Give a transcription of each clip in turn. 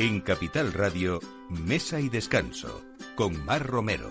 En Capital Radio, Mesa y Descanso, con Mar Romero.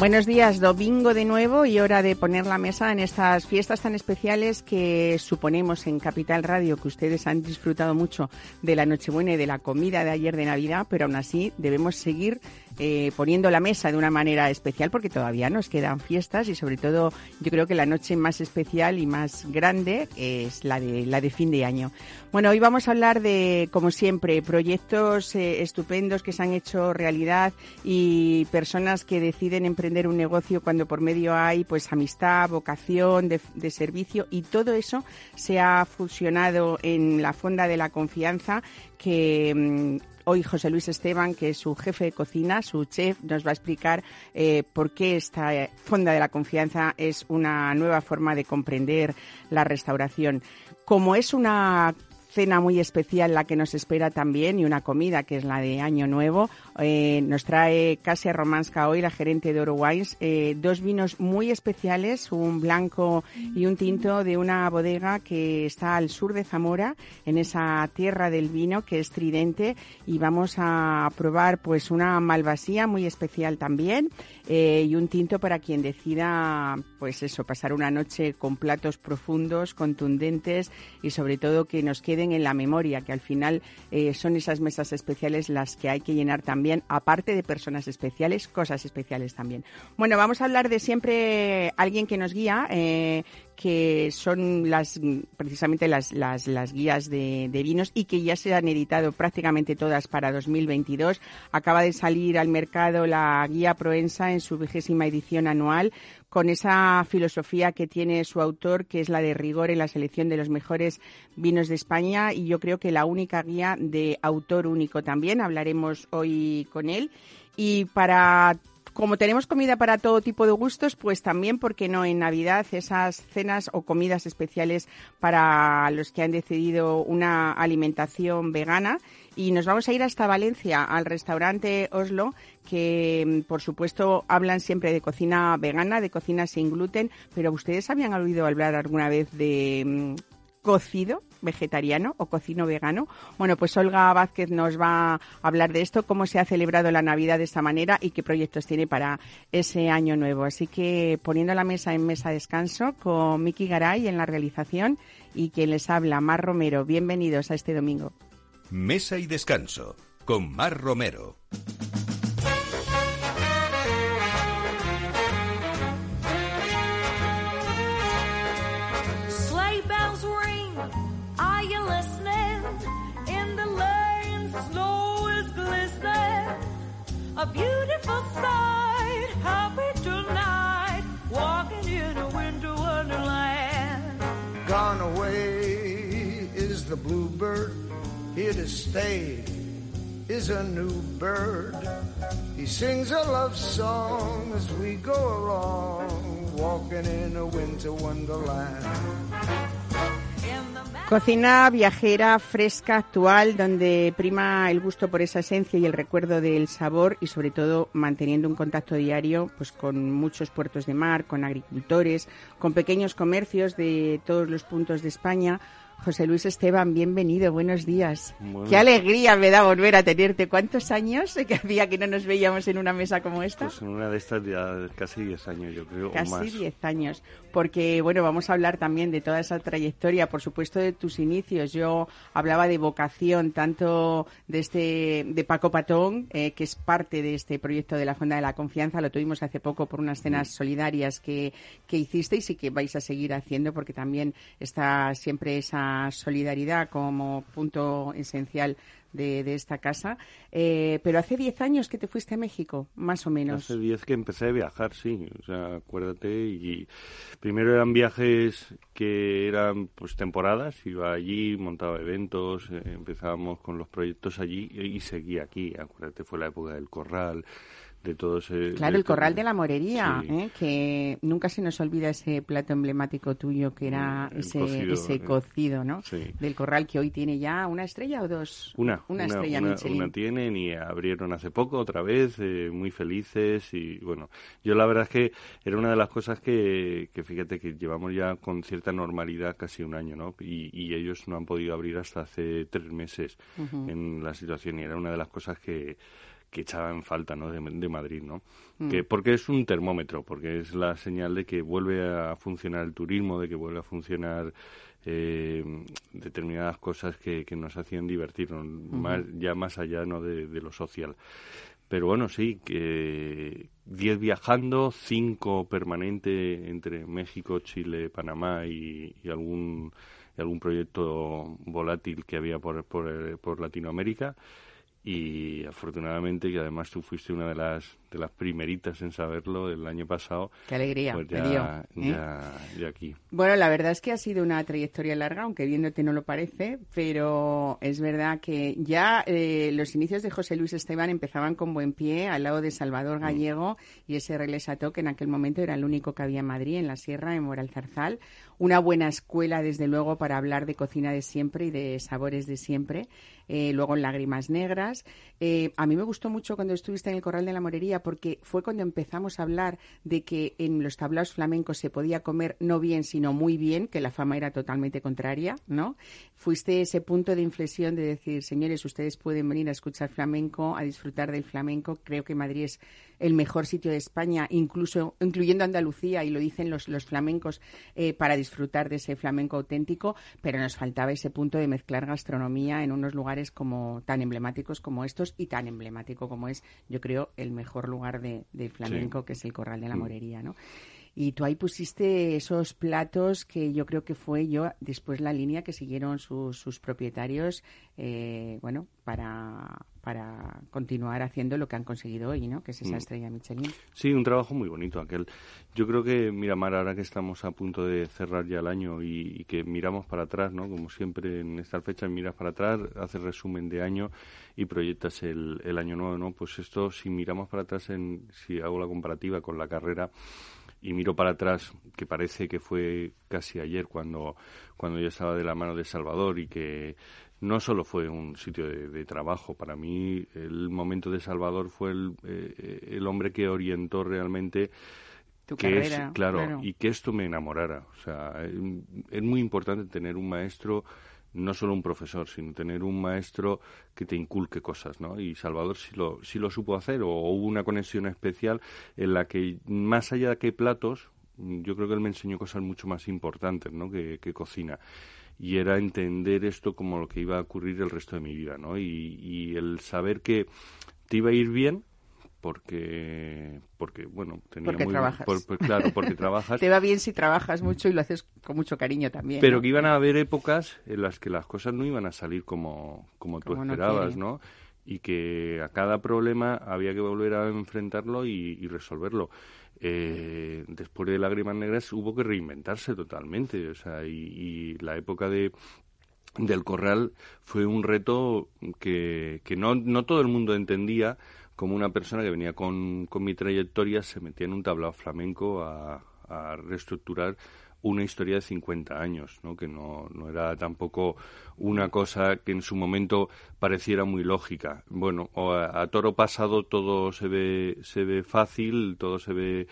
Buenos días, domingo de nuevo y hora de poner la mesa en estas fiestas tan especiales que suponemos en Capital Radio que ustedes han disfrutado mucho de la Nochebuena y de la comida de ayer de Navidad, pero aún así debemos seguir eh, poniendo la mesa de una manera especial porque todavía nos quedan fiestas y sobre todo yo creo que la noche más especial y más grande es la de la de fin de año. Bueno, hoy vamos a hablar de como siempre proyectos eh, estupendos que se han hecho realidad y personas que deciden emprender un negocio cuando por medio hay pues amistad, vocación de, de servicio y todo eso se ha fusionado en la fonda de la confianza que mm, Hoy José Luis Esteban, que es su jefe de cocina, su chef, nos va a explicar eh, por qué esta eh, Fonda de la Confianza es una nueva forma de comprender la restauración. Como es una cena muy especial la que nos espera también y una comida que es la de Año Nuevo. Eh, nos trae Casia Romanska hoy, la gerente de Oro Wines, eh, dos vinos muy especiales, un blanco y un tinto de una bodega que está al sur de Zamora, en esa tierra del vino que es tridente y vamos a probar pues una malvasía muy especial también eh, y un tinto para quien decida pues eso, pasar una noche con platos profundos, contundentes y sobre todo que nos quede en la memoria, que al final eh, son esas mesas especiales las que hay que llenar también, aparte de personas especiales, cosas especiales también. Bueno, vamos a hablar de siempre alguien que nos guía, eh, que son las precisamente las, las, las guías de, de, vinos y que ya se han editado prácticamente todas para 2022. Acaba de salir al mercado la guía Proensa en su vigésima edición anual con esa filosofía que tiene su autor, que es la de rigor en la selección de los mejores vinos de España y yo creo que la única guía de autor único también. Hablaremos hoy con él. Y para como tenemos comida para todo tipo de gustos, pues también, ¿por qué no en Navidad esas cenas o comidas especiales para los que han decidido una alimentación vegana? Y nos vamos a ir hasta Valencia, al restaurante Oslo, que mm, por supuesto hablan siempre de cocina vegana, de cocina sin gluten, pero ¿ustedes habían oído hablar alguna vez de mm, cocido vegetariano o cocino vegano. Bueno, pues Olga Vázquez nos va a hablar de esto, cómo se ha celebrado la Navidad de esta manera y qué proyectos tiene para ese año nuevo. Así que poniendo la mesa en mesa descanso con Miki Garay en la realización y quien les habla, Mar Romero. Bienvenidos a este domingo. Mesa y descanso con Mar Romero. Sleigh bells ring, are you listening? In the lane, snow is glistening. A beautiful sight. Happy tonight, walking in a winter wonderland. Gone away is the bluebird, Cocina viajera, fresca, actual, donde prima el gusto por esa esencia y el recuerdo del sabor y sobre todo manteniendo un contacto diario pues con muchos puertos de mar, con agricultores, con pequeños comercios de todos los puntos de España José Luis Esteban, bienvenido, buenos días. Qué alegría me da volver a tenerte. ¿Cuántos años que hacía que no nos veíamos en una mesa como esta? Pues en una de estas ya casi 10 años, yo creo. Casi 10 años, porque bueno, vamos a hablar también de toda esa trayectoria, por supuesto de tus inicios. Yo hablaba de vocación, tanto de este de Paco Patón, eh, que es parte de este proyecto de la Fonda de la Confianza, lo tuvimos hace poco por unas cenas mm. solidarias que, que hicisteis y que vais a seguir haciendo, porque también está siempre esa solidaridad como punto esencial de, esta casa. Eh, pero hace 10 años que te fuiste a México, más o menos. Hace 10 que empecé a viajar, sí. O sea, acuérdate. Y primero eran viajes que eran pues temporadas. Iba allí, montaba eventos, eh, empezábamos con los proyectos allí y, y seguía aquí. Acuérdate, fue la época del corral de todo ese... Claro, el corral de la morería, Sí. ¿eh? que nunca se nos olvida ese plato emblemático tuyo que era Mm, el ese cocido, ese eh. cocido, ¿no? Sí. Del corral que hoy tiene ya una estrella o dos. Una, una, estrella una, Michelin. una tienen y abrieron hace poco otra vez, eh, muy felices y bueno, yo la verdad es que era una de las cosas que, que fíjate que llevamos ya con cierta normalidad casi un año, ¿no? Y, y ellos no han podido abrir hasta hace tres meses en la situación y era una de las cosas que que echaba en falta ¿no? de, de Madrid, ¿no? Que, porque es un termómetro, porque es la señal de que vuelve a funcionar el turismo, de que vuelve a funcionar eh, determinadas cosas que, que nos hacían divertirnos, más, ya más allá ¿no? de, de lo social. Pero bueno, sí, que 10 viajando, 5 permanente entre México, Chile, Panamá y, y algún, y algún proyecto volátil que había por, por, por Latinoamérica y afortunadamente que además tú fuiste una de las de las primeritas en saberlo el año pasado Qué alegría, pues me ya, dio, ¿eh? ya, ya aquí Bueno, la verdad es que ha sido una trayectoria larga, aunque viéndote no lo parece, pero es verdad que ya eh, los inicios de José Luis Esteban empezaban con buen pie al lado de Salvador Gallego y ese Reglesato, que en aquel momento era el único que había en Madrid, en la Sierra, en Moralzarzal. Una buena escuela, desde luego, para hablar de cocina de siempre y de sabores de siempre. Eh, luego en Lágrimas Negras. Eh, a mí me gustó mucho cuando estuviste en el Corral de la Morería porque fue cuando empezamos a hablar de que en los tablaos flamencos se podía comer no bien, sino muy bien, que la fama era totalmente contraria, ¿no? Fuiste ese punto de inflexión de decir, señores, ustedes pueden venir a escuchar flamenco, a disfrutar del flamenco. Creo que Madrid es el mejor sitio de España, incluso incluyendo Andalucía, y lo dicen los, los flamencos, eh, para disfrutar de ese flamenco auténtico, pero nos faltaba ese punto de mezclar gastronomía en unos lugares como tan emblemáticos como estos y tan emblemático como es, yo creo, el mejor lugar de, de flamenco, que es el Corral de la Morería, ¿no? Y tú ahí pusiste esos platos que yo creo que fue yo después la línea que siguieron sus, sus propietarios, eh, bueno, para, para continuar haciendo lo que han conseguido hoy, ¿no? Que es esa estrella Michelin. Sí, un trabajo muy bonito aquel. Yo creo que, mira, Mar, ahora que estamos a punto de cerrar ya el año y, y que miramos para atrás, ¿no? Como siempre en estas fechas miras para atrás, haces resumen de año y proyectas el, el año nuevo, ¿no? Pues esto, si miramos para atrás, en, si hago la comparativa con la carrera y miro para atrás, que parece que fue casi ayer cuando, cuando yo estaba de la mano de Salvador y que no solo fue un sitio de, de trabajo, para mí el momento de Salvador fue el, eh, el hombre que orientó realmente Tu que carrera, es, claro, claro. y que esto me enamorara. O sea, es muy importante tener un maestro, no solo un profesor, sino tener un maestro que te inculque cosas, ¿no? Y Salvador sí lo, sí lo supo hacer, o hubo una conexión especial en la que, más allá de que platos, yo creo que él me enseñó cosas mucho más importantes, ¿no? Que, cocina. Y era entender esto como lo que iba a ocurrir el resto de mi vida, ¿no? Y, y el saber que te iba a ir bien, porque, porque bueno, tenía Porque muy, trabajas. por- pues claro, porque trabajas. Te va bien si trabajas mucho y lo haces con mucho cariño también. Pero ¿no? que iban a haber épocas en las que las cosas no iban a salir como, como tú Como esperabas. ¿no? Y que a cada problema había que volver a enfrentarlo y, y resolverlo. Eh, después de Lágrimas Negras hubo que reinventarse totalmente, o sea, y, y la época de del corral fue un reto que, que no, no todo el mundo entendía como una persona que venía con, con mi trayectoria se metía en un tablao flamenco a, reestructurar una historia de 50 años, ¿no? que no, no era tampoco una cosa que en su momento pareciera muy lógica. Bueno, a, a toro pasado todo se ve, se ve fácil, todo se ve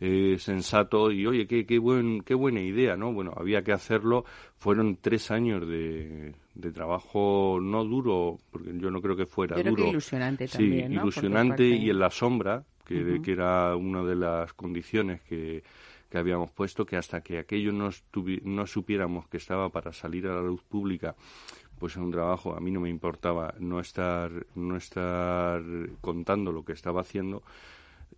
eh, sensato y oye, qué, qué, buen, qué buena idea, ¿no? Bueno, había que hacerlo. Fueron tres años de, de trabajo no duro, porque yo no creo que fuera Yo creo que duro. ilusionante sí, también, ¿no? Ilusionante parte. y en la sombra, que, que era una de las condiciones que, que habíamos puesto, que hasta que aquello no, no supiéramos que estaba para salir a la luz pública, pues en un trabajo a mí no me importaba no estar, no estar contando lo que estaba haciendo,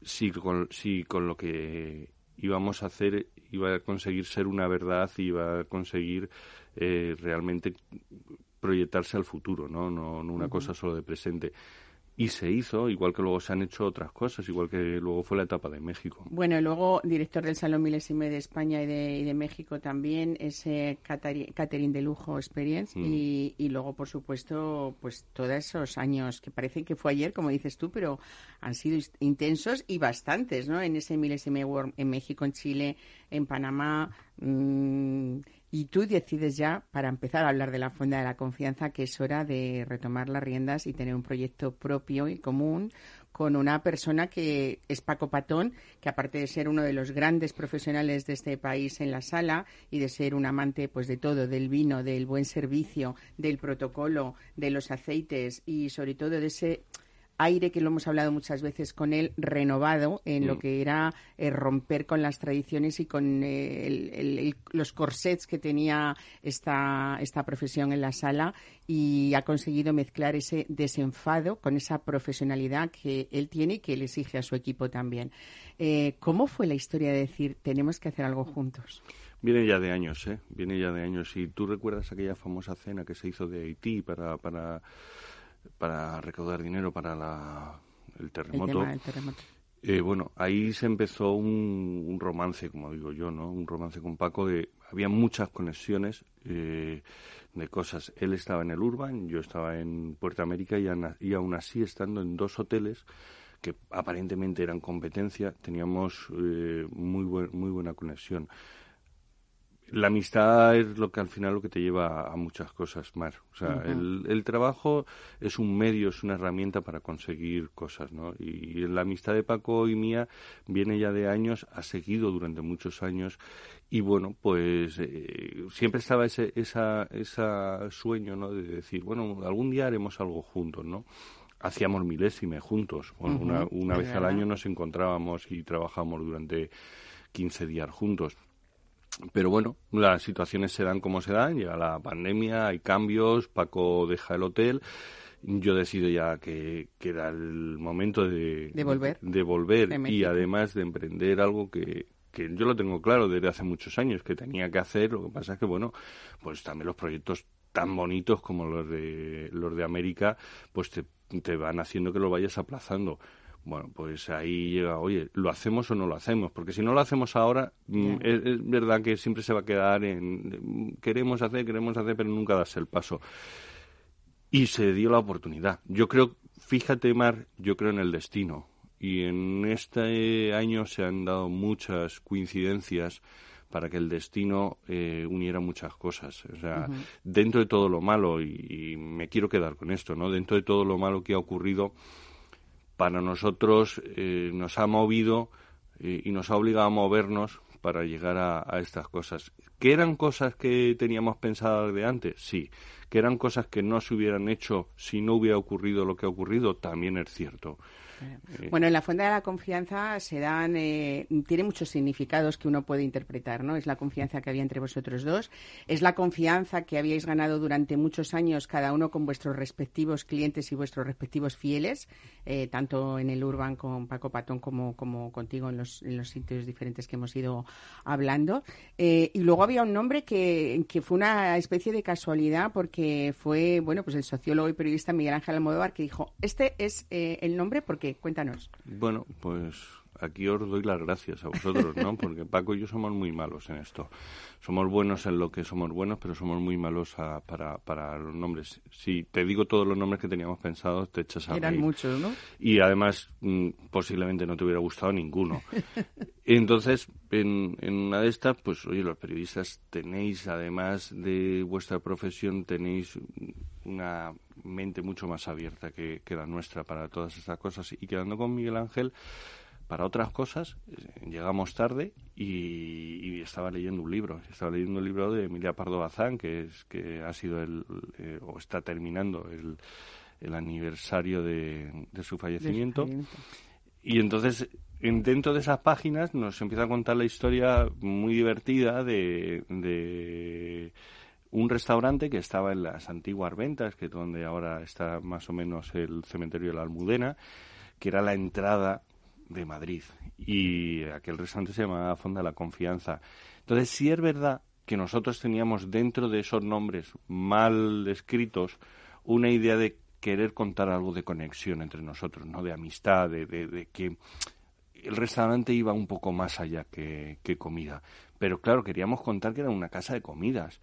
si con, si con lo que íbamos a hacer iba a conseguir ser una verdad, iba a conseguir eh, realmente proyectarse al futuro, ¿no? No, no una cosa solo de presente. Y se hizo, igual que luego se han hecho otras cosas, igual que luego fue la etapa de México. Bueno, luego director del Salón Milésime de España y de, y de México también, ese catering de lujo experience mm. y, y, luego, por supuesto, pues todos esos años que parece que fue ayer, como dices tú, pero han sido intensos y bastantes, ¿no? En ese Milésime World en México, en Chile, en Panamá. Mmm, y tú decides ya, para empezar a hablar de la Fonda de la Confianza, que es hora de retomar las riendas y tener un proyecto propio y común con una persona que es Paco Patón, que aparte de ser uno de los grandes profesionales de este país en la sala y de ser un amante pues de todo, del vino, del buen servicio, del protocolo, de los aceites y sobre todo de ese aire que lo hemos hablado muchas veces con él, renovado en lo mm. que era eh, romper con las tradiciones y con eh, los corsets que tenía esta, esta profesión en la sala y ha conseguido mezclar ese desenfado con esa profesionalidad que él tiene y que él exige a su equipo también. Eh, ¿Cómo fue la historia de decir tenemos que hacer algo juntos? Viene ya de años, ¿eh? Viene ya de años. Y tú recuerdas aquella famosa cena que se hizo de Haití para, para para recaudar dinero para la, el terremoto. Eh, bueno, ahí se empezó un, romance, como digo yo, ¿no? Un romance con Paco de había muchas conexiones eh, de cosas. Él estaba en el Urban, yo estaba en Puerto América y, y aún así estando en dos hoteles que aparentemente eran competencia, teníamos eh, muy muy buena conexión la amistad es lo que al final lo que te lleva a muchas cosas más. O sea, el, trabajo es un medio, es una herramienta para conseguir cosas, ¿no? Y, la amistad de Paco y mía viene ya de años, ha seguido durante muchos años y bueno, pues eh, siempre estaba ese esa, esa sueño, ¿no? De decir, bueno, algún día haremos algo juntos, ¿no? Hacíamos milésime juntos. una, una vez al año nos encontrábamos y trabajábamos durante 15 días juntos pero bueno, las situaciones se dan como se dan, llega la pandemia, hay cambios, Paco deja el hotel, yo decido ya que, era el momento de, de volver, de, volver y además de emprender algo que, que yo lo tengo claro desde hace muchos años que tenía que hacer, lo que pasa es que bueno, pues también los proyectos tan bonitos como los de los de América, pues te, te van haciendo que lo vayas aplazando. Bueno, pues ahí llega, oye, ¿lo hacemos o no lo hacemos? Porque si no lo hacemos ahora, mm, es, verdad que siempre se va a quedar en queremos hacer, queremos hacer, pero nunca das el paso. Y se dio la oportunidad. Yo creo, fíjate, Mar, yo creo en el destino. Y en este año se han dado muchas coincidencias para que el destino eh, uniera muchas cosas. O sea, dentro de todo lo malo, y, y me quiero quedar con esto, ¿no? Dentro de todo lo malo que ha ocurrido, para nosotros eh, nos ha movido eh, y nos ha obligado a movernos para llegar a, a, estas cosas. ¿Que eran cosas que teníamos pensadas de antes? Sí. ¿Que eran cosas que no se hubieran hecho si no hubiera ocurrido lo que ha ocurrido? También es cierto. Bueno, en la fuente de la confianza se dan, eh, tiene muchos significados que uno puede interpretar, ¿no? Es la confianza que había entre vosotros dos, es la confianza que habíais ganado durante muchos años cada uno con vuestros respectivos clientes y vuestros respectivos fieles, eh, tanto en el Urban con Paco Patón como, como contigo en los, en los sitios diferentes que hemos ido hablando. Eh, y luego había un nombre que, que fue una especie de casualidad porque fue, bueno, pues el sociólogo y periodista Miguel Ángel Almodóvar que dijo, este es el nombre porque Cuéntanos. Bueno, pues aquí os doy las gracias a vosotros, ¿no? Porque Paco y yo somos muy malos en esto. Somos buenos en lo que somos buenos, pero somos muy malos para, para los nombres. Si te digo todos los nombres que teníamos pensados, te echas a Eran muchos, ¿no? Y además, mm, posiblemente no te hubiera gustado ninguno. Entonces, en, en, una de estas, pues, oye, los periodistas tenéis, además de vuestra profesión, tenéis una mente mucho más abierta que, que la nuestra para todas estas cosas. Y quedando con Miguel Ángel, para otras cosas, eh, llegamos tarde y, estaba leyendo un libro. Estaba leyendo un libro de Emilia Pardo Bazán, que, es, que ha sido el, eh, o está terminando el, el aniversario de, su fallecimiento. Y entonces, dentro de esas páginas, nos empieza a contar la historia muy divertida de, de un restaurante que estaba en las antiguas ventas, que es donde ahora está más o menos el cementerio de la Almudena, que era la entrada de Madrid y aquel restaurante se llamaba Fonda la Confianza. Entonces, sí es verdad que nosotros teníamos dentro de esos nombres mal escritos una idea de querer contar algo de conexión entre nosotros, ¿no? De amistad, de, de, que el restaurante iba un poco más allá que, que comida. Pero claro, queríamos contar que era una casa de comidas.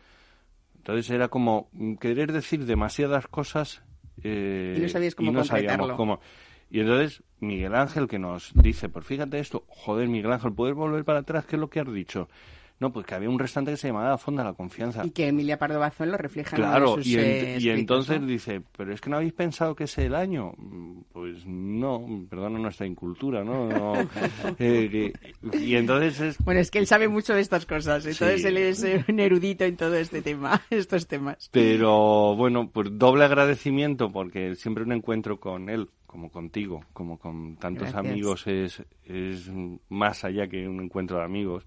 Entonces era como querer decir demasiadas cosas eh, y no sabías cómo sabíamos cómo. Y entonces Miguel Ángel que nos dice, pues fíjate esto, joder Miguel Ángel, ¿puedes volver para atrás? ¿Qué es lo que has dicho? No, pues que había un restaurante que se llamaba Fonda la Confianza. Y que Emilia Pardo Bazón lo refleja claro, en sus, y, eh, y entonces dice, pero es que no habéis pensado que es el año. Pues no, perdona nuestra incultura, ¿no? Eh, y entonces es... Bueno, es que él sabe mucho de estas cosas, entonces él es un erudito en todo este tema, estos temas. Pero bueno, pues doble agradecimiento porque siempre un encuentro con él como contigo, como con tantos amigos, es, es más allá que un encuentro de amigos.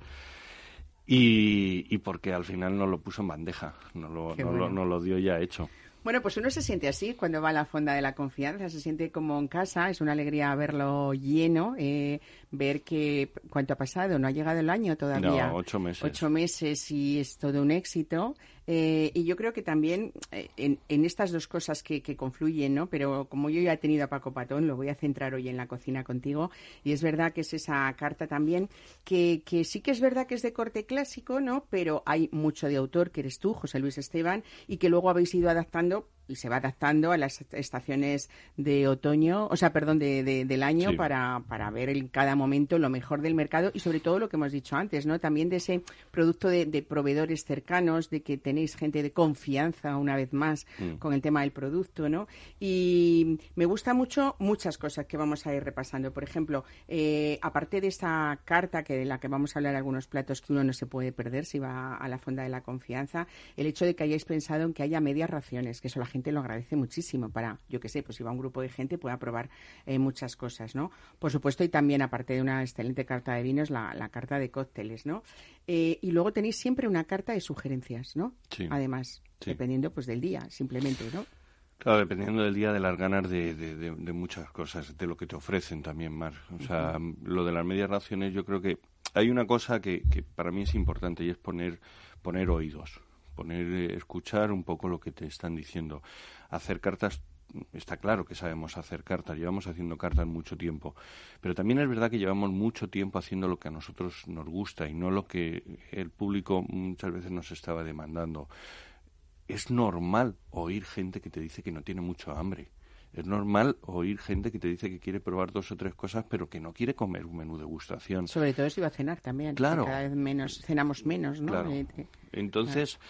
Y, y porque al final no lo puso en bandeja, no lo, no, lo, dio ya hecho. Bueno, pues uno se siente así cuando va a la fonda de la confianza, se siente como en casa, es una alegría verlo lleno, eh, ver que cuánto ha pasado, no ha llegado el año todavía. No, ocho meses. Ocho meses y es todo un éxito. Eh, y yo creo que también eh, en, estas dos cosas que, confluyen, ¿no? Pero como yo ya he tenido a Paco Patón, lo voy a centrar hoy en la cocina contigo. Y es verdad que es esa carta también que, que sí que es verdad que es de corte clásico, ¿no? Pero hay mucho de autor, que eres tú, José Luis Esteban, y que luego habéis ido adaptando y se va adaptando a las estaciones de otoño, o sea, perdón, de, del año para, para ver en cada momento lo mejor del mercado y sobre todo lo que hemos dicho antes, ¿no? También de ese producto de, proveedores cercanos, de que tenéis gente de confianza una vez más mm. con el tema del producto, ¿no? Y me gusta mucho muchas cosas que vamos a ir repasando. Por ejemplo, eh, aparte de esta carta que de la que vamos a hablar algunos platos que uno no se puede perder si va a la fonda de la confianza, el hecho de que hayáis pensado en que haya medias raciones, que eso la gente lo agradece muchísimo para, yo que sé, pues si va un grupo de gente pueda probar eh, muchas cosas, ¿no? Por supuesto, y también, aparte de una excelente carta de vinos, la, la carta de cócteles, ¿no? Eh, y luego tenéis siempre una carta de sugerencias, ¿no? Sí. Además, dependiendo pues del día, simplemente, ¿no? Claro, dependiendo del día, de las ganas de, de, muchas cosas, de lo que te ofrecen también, Mar. O sea, lo de las medias raciones, yo creo que hay una cosa que, que para mí es importante y es poner, poner oídos poner, eh, escuchar un poco lo que te están diciendo. Hacer cartas está claro que sabemos hacer cartas, llevamos haciendo cartas mucho tiempo, pero también es verdad que llevamos mucho tiempo haciendo lo que a nosotros nos gusta y no lo que el público muchas veces nos estaba demandando. Es normal oír gente que te dice que no tiene mucho hambre. Es normal oír gente que te dice que quiere probar dos o tres cosas, pero que no quiere comer un menú de gustación. Sobre todo si va a cenar también. Claro. Cada vez menos, cenamos menos, ¿no? Entonces,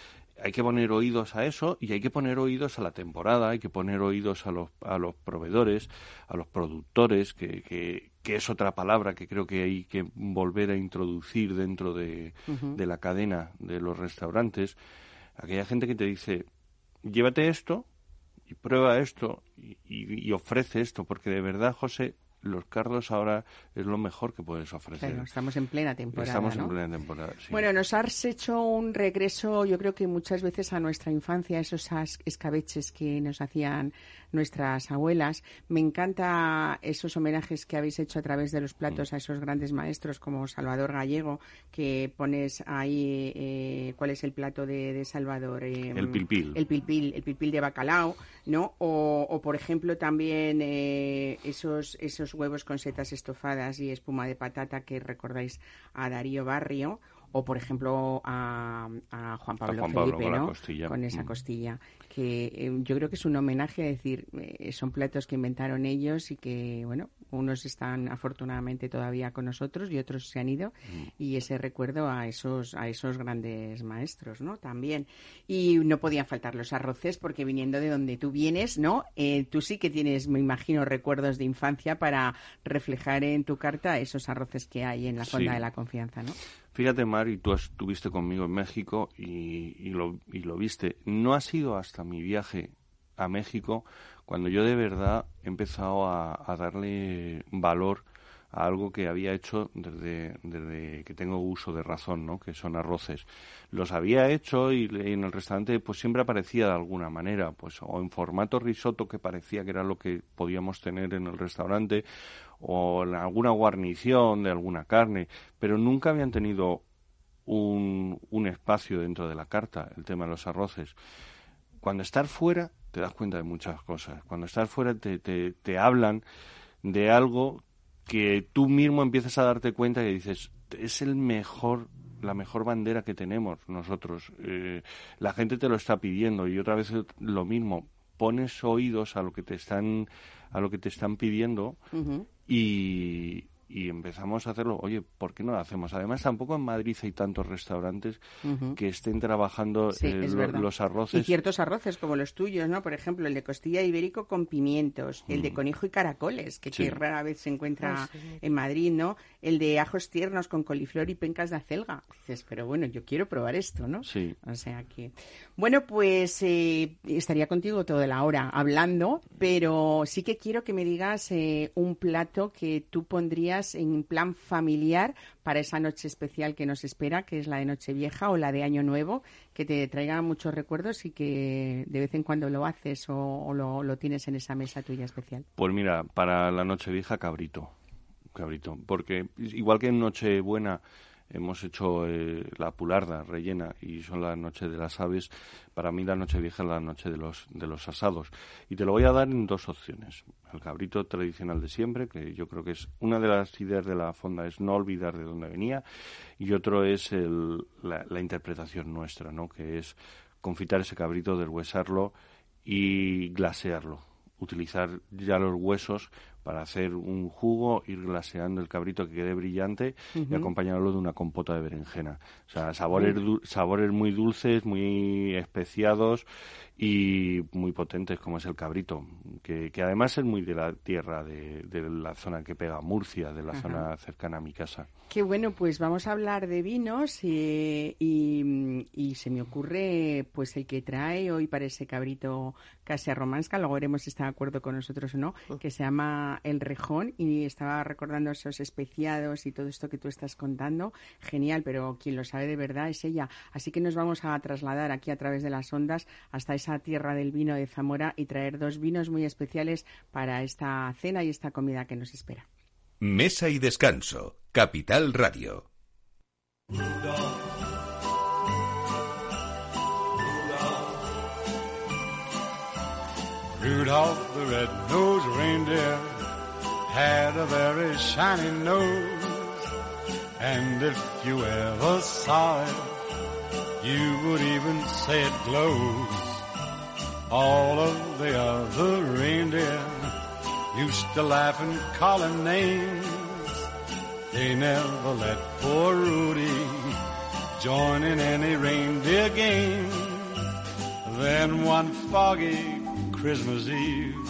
hay que poner oídos a eso y hay que poner oídos a la temporada, hay que poner oídos a los, a los proveedores, a los productores, que, que, es otra palabra que creo que hay que volver a introducir dentro de, de la cadena de los restaurantes. Aquella gente que te dice, llévate esto y prueba esto y, y ofrece esto, porque de verdad, José, los cardos ahora es lo mejor que puedes ofrecer. estamos en plena temporada. Estamos en plena temporada. Sí. Bueno, nos has hecho un regreso, yo creo que muchas veces a nuestra infancia, esos escabeches que nos hacían nuestras abuelas. Me encanta esos homenajes que habéis hecho a través de los platos a esos grandes maestros como Salvador Gallego, que pones ahí eh, cuál es el plato de, Salvador. Em, el pilpil. El pilpil, el pilpil de bacalao, ¿no? O, por ejemplo también eh, esos, esos huevos con setas estofadas y espuma de patata que recordáis a Darío Barrio o por ejemplo a, Juan Pablo, Felipe, con, con esa mm. costilla que eh, yo creo que es un homenaje a decir, eh, son platos que inventaron ellos y que, bueno, unos están afortunadamente todavía con nosotros y otros se han ido mm. y ese recuerdo a esos a esos grandes maestros, ¿no? También. Y no podían faltar los arroces porque viniendo de donde tú vienes, ¿no? Eh, tú sí que tienes, me imagino, recuerdos de infancia para reflejar en tu carta esos arroces que hay en la fonda de la confianza, ¿no? Fíjate, Mari, tú estuviste conmigo en México y, lo, y viste. No ha sido hasta mi viaje a México cuando yo de verdad he empezado a, darle valor a algo que había hecho desde, desde, que tengo uso de razón, ¿no? que son arroces. Los había hecho y, en el restaurante pues siempre aparecía de alguna manera, pues o en formato risotto que parecía que era lo que podíamos tener en el restaurante, o en alguna guarnición de alguna carne, pero nunca habían tenido un, un espacio dentro de la carta, el tema de los arroces. Cuando estar fuera te das cuenta de muchas cosas. Cuando estás fuera te, te, te hablan de algo que tú mismo empiezas a darte cuenta y dices, es el mejor la mejor bandera que tenemos nosotros. Eh, la gente te lo está pidiendo y otra vez lo mismo. Pones oídos a lo que te están a lo que te están pidiendo y, y empezamos a hacerlo. Oye, ¿por qué no lo hacemos? Además, tampoco en Madrid hay tantos restaurantes que estén trabajando eh, los arroces. Y ciertos arroces como los tuyos, ¿no? Por ejemplo, el de costilla ibérico con pimientos, el de mm. conejo y caracoles, que, rara vez se encuentra en Madrid, ¿no? El de ajos tiernos con coliflor y pencas de acelga. Dices, pero bueno, yo quiero probar esto, ¿no? Sí. O sea que... Bueno, pues eh, estaría contigo toda la hora hablando, pero sí que quiero que me digas eh, un plato que tú pondrías en plan familiar para esa noche especial que nos espera, que es la de Nochevieja o la de Año Nuevo, que te traiga muchos recuerdos y que de vez en cuando lo haces o, lo, lo, tienes en esa mesa tuya especial? Pues mira, para la Nochevieja, cabrito. Cabrito. Porque igual que en Nochebuena hemos hecho eh, la pularda rellena y son la noche de las aves. Para mí la noche vieja es la noche de los, de los asados. Y te lo voy a dar en dos opciones. El cabrito tradicional de siempre, que yo creo que es una de las ideas de la fonda, es no olvidar de dónde venía. Y otro es el, la, la interpretación nuestra, ¿no? que es confitar ese cabrito, deshuesarlo y glasearlo utilizar ya los huesos para hacer un jugo, ir glaseando el cabrito que quede brillante y acompañarlo de una compota de berenjena. O sea, sabores, sabores muy dulces, muy especiados y muy potentes como es el cabrito, que, que además es muy de la tierra, de, de la zona que pega Murcia, de la zona cercana a mi casa. Qué bueno, pues vamos a hablar de vinos y, y, se me ocurre pues el que trae hoy para ese cabrito casi a romansca, luego veremos si está de acuerdo con nosotros o no, oh. que se llama El Rejón y estaba recordando esos especiados y todo esto que tú estás contando, genial, pero quien lo sabe de verdad es ella. Así que nos vamos a trasladar aquí a través de las ondas hasta esa tierra del vino de Zamora y traer dos vinos muy especiales para esta cena y esta comida que nos espera. Mesa y descanso, Capital Radio. Rudolph the red-nosed reindeer had a very shiny nose. And if you ever saw it, you would even say it glows. All of the other reindeer used to laugh and call him names. They never let poor Rudy join in any reindeer game. Then one foggy Christmas Eve,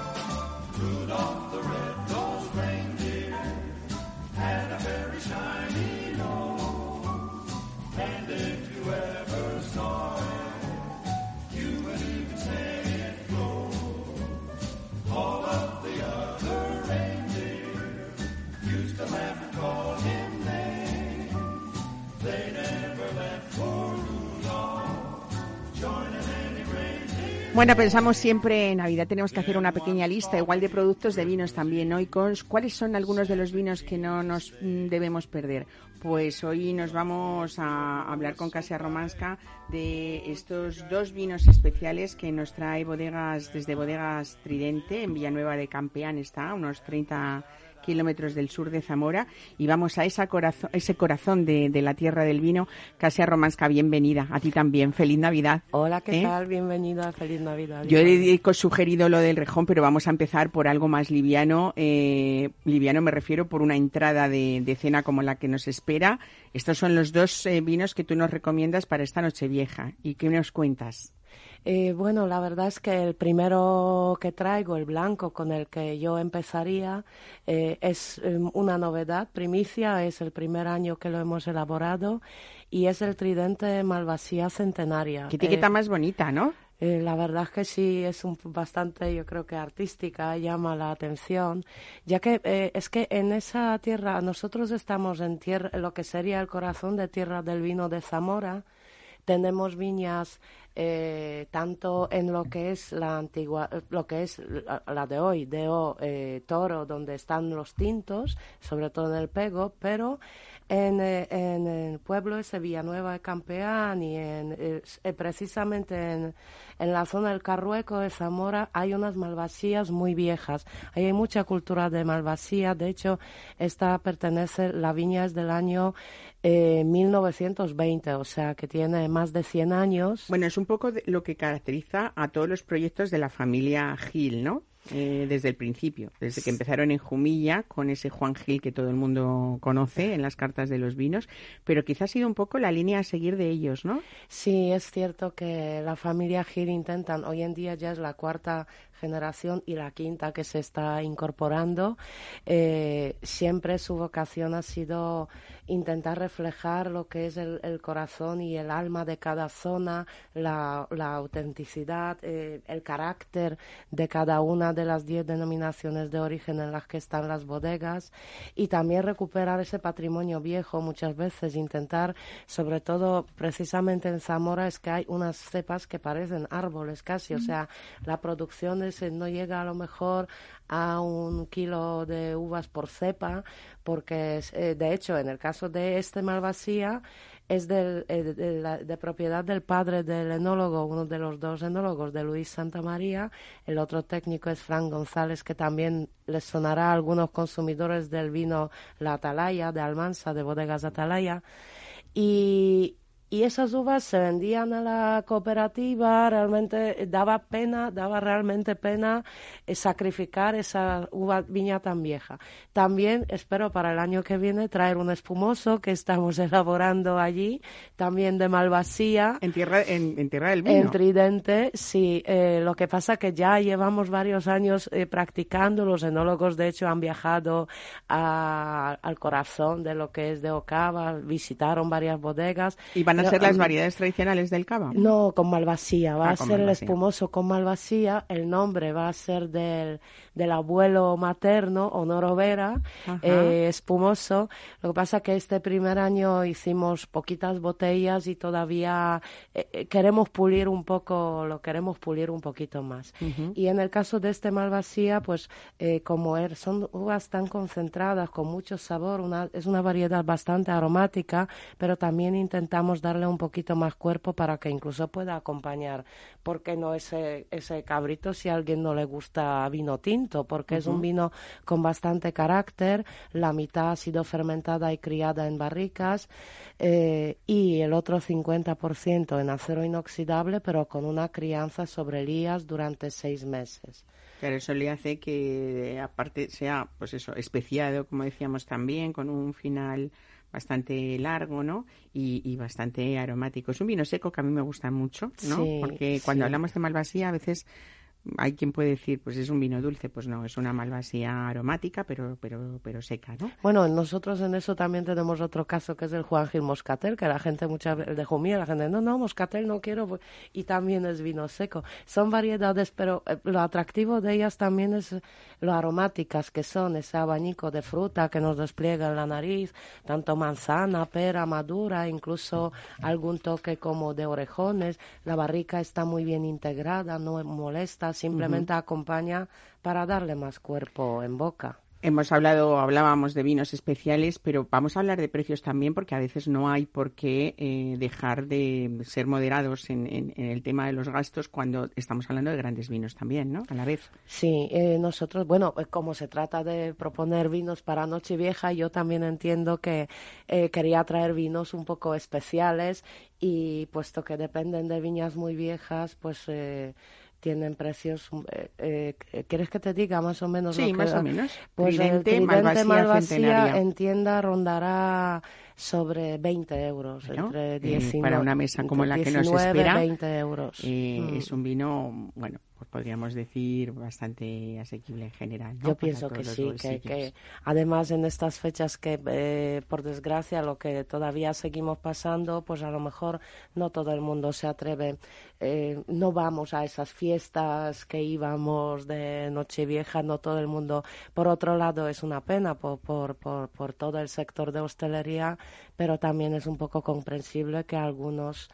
Bueno, pensamos siempre en Navidad. Tenemos que hacer una pequeña lista, igual de productos de vinos también. Hoy, ¿cuáles son algunos de los vinos que no nos mm, debemos perder? Pues hoy nos vamos a hablar con Casia Romanska de estos dos vinos especiales que nos trae bodegas desde bodegas Tridente en Villanueva de Campeán está, unos 30 kilómetros del sur de Zamora y vamos a esa corazón, ese corazón de, de la tierra del vino. Casia Romanska, bienvenida. A ti también. Feliz Navidad. Hola, ¿qué ¿Eh? tal? Bienvenida, feliz Navidad. Yo he sugerido lo del rejón, pero vamos a empezar por algo más liviano. Eh, liviano me refiero por una entrada de, de cena como la que nos espera. Estos son los dos eh, vinos que tú nos recomiendas para esta noche vieja. ¿Y qué nos cuentas? Eh, bueno, la verdad es que el primero que traigo, el blanco con el que yo empezaría, eh, es eh, una novedad, primicia, es el primer año que lo hemos elaborado y es el Tridente Malvasía Centenaria. Qué etiqueta Eh, más bonita, ¿no? Eh, la verdad es que sí es un, bastante, yo creo que artística, llama la atención, ya que eh, es que en esa tierra, nosotros estamos en tierra, lo que sería el corazón de tierra del vino de Zamora, tenemos viñas eh, tanto en lo que es la antigua, lo que es la, de hoy, de Toro, donde están los tintos, sobre todo en el Pego, pero en, eh, el pueblo de Villanueva de Campeán y en, eh, eh, precisamente en, en, la zona del Carrueco de Zamora hay unas malvasías muy viejas. Ahí hay mucha cultura de malvasía. De hecho, esta pertenece, la viña es del año eh, 1920, o sea que tiene más de 100 años. Bueno, es un poco lo que caracteriza a todos los proyectos de la familia Gil, ¿no? Eh, desde el principio, desde que empezaron en Jumilla con ese Juan Gil que todo el mundo conoce en las cartas de los vinos, pero quizás ha sido un poco la línea a seguir de ellos, ¿no? Sí, es cierto que la familia Gil intentan, hoy en día ya es la cuarta generación y la quinta que se está incorporando, eh, siempre su vocación ha sido intentar reflejar lo que es el, corazón y el alma de cada zona, la, autenticidad, eh, el carácter de cada una de las diez denominaciones de origen en las que están las bodegas y también recuperar ese patrimonio viejo muchas veces, intentar, sobre todo precisamente en Zamora, es que hay unas cepas que parecen árboles casi, o sea, la producción no llega a lo mejor a un kilo de uvas por cepa, porque eh, de hecho en el caso de este Malvasía es eh, de, propiedad del padre del enólogo, uno de los dos enólogos, de Luis Santa María. El otro técnico es Frank González, que también les sonará a algunos consumidores del vino La Atalaya, de Almansa, de Bodegas Atalaya. Y, y esas uvas se vendían a la cooperativa, realmente daba pena, daba realmente pena eh, sacrificar esa uva viña tan vieja. También espero para el año que viene traer un espumoso que estamos elaborando allí, también de Malvasía. En tierra, en, tierra del vino. En Tridente, sí. Eh, lo que pasa que ya llevamos varios años eh, practicando, los enólogos de hecho han viajado al corazón de lo que es de Ocava, visitaron varias bodegas. Y van a ser las variedades tradicionales del cava? No, con malvasía. Va ah, a ser el espumoso con malvasía. El nombre va a ser del, del abuelo materno, Honoro Vera, eh, espumoso. Lo que pasa que este primer año hicimos poquitas botellas y todavía eh, eh, queremos pulir un poco, lo queremos pulir un poquito más. Y en el caso de este malvasía, pues como er, son uvas tan concentradas, con mucho sabor, una, es una variedad bastante aromática, pero también intentamos darle un poquito más cuerpo para que incluso pueda acompañar, porque no ese, ese cabrito si a alguien no le gusta vino tinto, porque es un vino con bastante carácter, la mitad ha sido fermentada y criada en barricas eh, y el otro 50% en acero inoxidable, pero con una crianza sobre lías durante seis meses. Pero eso le hace que, aparte, sea, pues eso, especiado, como decíamos también, con un final bastante largo, ¿no? Y, bastante aromático. Es un vino seco que a mí me gusta mucho, ¿no? Porque cuando hablamos de malvasía a veces hay quien puede decir, pues es un vino dulce, pues no, es una malvasía aromática, pero, pero, pero seca, ¿no? Bueno, nosotros en eso también tenemos otro caso que es el Juan Gil Moscatel, que la gente muchas veces de Jumía, la gente, no, no, Moscatel no quiero, pues", y también es vino seco. Son variedades, pero eh, lo atractivo de ellas también es lo aromáticas que son, ese abanico de fruta que nos despliega en la nariz, tanto manzana, pera, madura, incluso algún toque como de orejones. La barrica está muy bien integrada, no molesta simplemente acompaña para darle más cuerpo en boca. Hemos hablado, hablábamos de vinos especiales, pero vamos a hablar de precios también porque a veces no hay por qué eh, dejar de ser moderados en, el tema de los gastos cuando estamos hablando de grandes vinos también, ¿no? A la vez. Sí, eh, nosotros, bueno, eh, como se trata de proponer vinos para Nochevieja, yo también entiendo que quería traer vinos un poco especiales y puesto que dependen de viñas muy viejas, pues tienen precios. Eh, eh, ¿Quieres que te diga más o menos sí, lo que más o menos. Pues Tridente, el Malvasía, en tienda rondará sobre 20 euros, entre 19, eh, para una mesa como la que nos espera, 20 euros. Eh, mm. Es un vino, bueno, pues podríamos decir, bastante asequible en general. Yo pienso que sí, que, además en estas fechas que, eh, por desgracia, lo que todavía seguimos pasando, pues a lo mejor no todo el mundo se atreve, eh, no vamos a esas fiestas que íbamos de Nochevieja, no todo el mundo. Por otro lado, es una pena por, por, por, por todo el sector de hostelería, pero también es un poco comprensible que algunos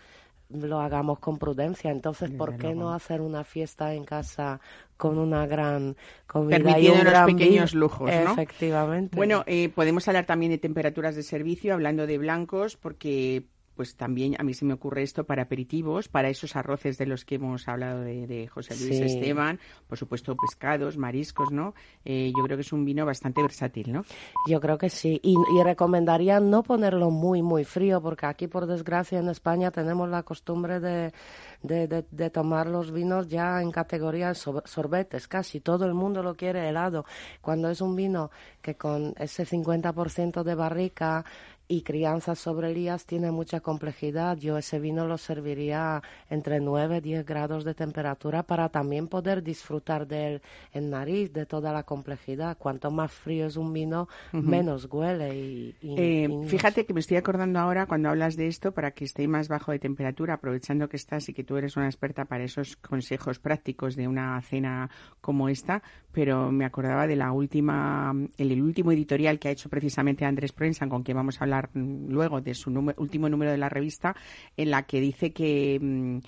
lo hagamos con prudencia. Entonces, ¿por qué no hacer una fiesta en casa con una gran comida y un pequeños lujos, ¿no? Efectivamente. Bueno, eh, podemos hablar también de temperaturas de servicio, hablando de blancos, porque pues también a mí se me ocurre esto para aperitivos, para esos arroces de los que hemos hablado de, José Luis Esteban, por supuesto pescados, mariscos, ¿no? Eh, yo creo que es un vino bastante versátil, ¿no? Yo creo que sí, y, recomendaría no ponerlo muy, muy frío, porque aquí, por desgracia, en España tenemos la costumbre de, de, tomar los vinos ya en categoría sorbetes, casi todo el mundo lo quiere helado, cuando es un vino que con ese 50% de barrica y crianza sobre Elías tiene mucha complejidad. Yo ese vino lo serviría entre 9 y 10 grados de temperatura para también poder disfrutar del en nariz, de toda la complejidad. Cuanto más frío es un vino, menos huele. Y, eh, fíjate que me estoy acordando ahora cuando hablas de esto para que esté más bajo de temperatura, aprovechando que estás y que tú eres una experta para esos consejos prácticos de una cena como esta, pero me acordaba de la última, el, último editorial que ha hecho precisamente Andrés Prensa, con quien vamos a hablar luego de su último número de la revista, en la que dice que mm,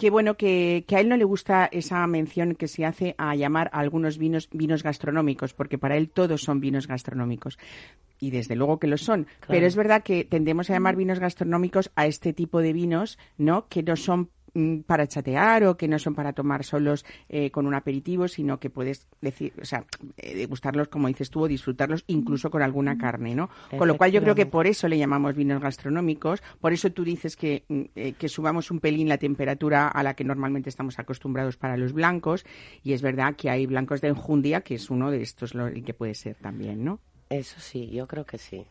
que bueno que, a él no le gusta esa mención que se hace a llamar a algunos vinos vinos gastronómicos, porque para él todos son vinos gastronómicos. Y desde luego que lo son. Pero es verdad que tendemos a llamar vinos gastronómicos a este tipo de vinos, ¿no? Que no son para chatear o que no son para tomar solos eh, con un aperitivo, sino que puedes decir, o sea, eh, degustarlos como dices tú o disfrutarlos incluso con alguna carne, ¿no? Con lo cual yo creo que por eso le llamamos vinos gastronómicos, por eso tú dices que, mm, eh, que subamos un pelín la temperatura a la que normalmente estamos acostumbrados para los blancos y es verdad que hay blancos de enjundia, que es uno de estos lo, que puede ser también, ¿no? Eso sí, yo creo que sí.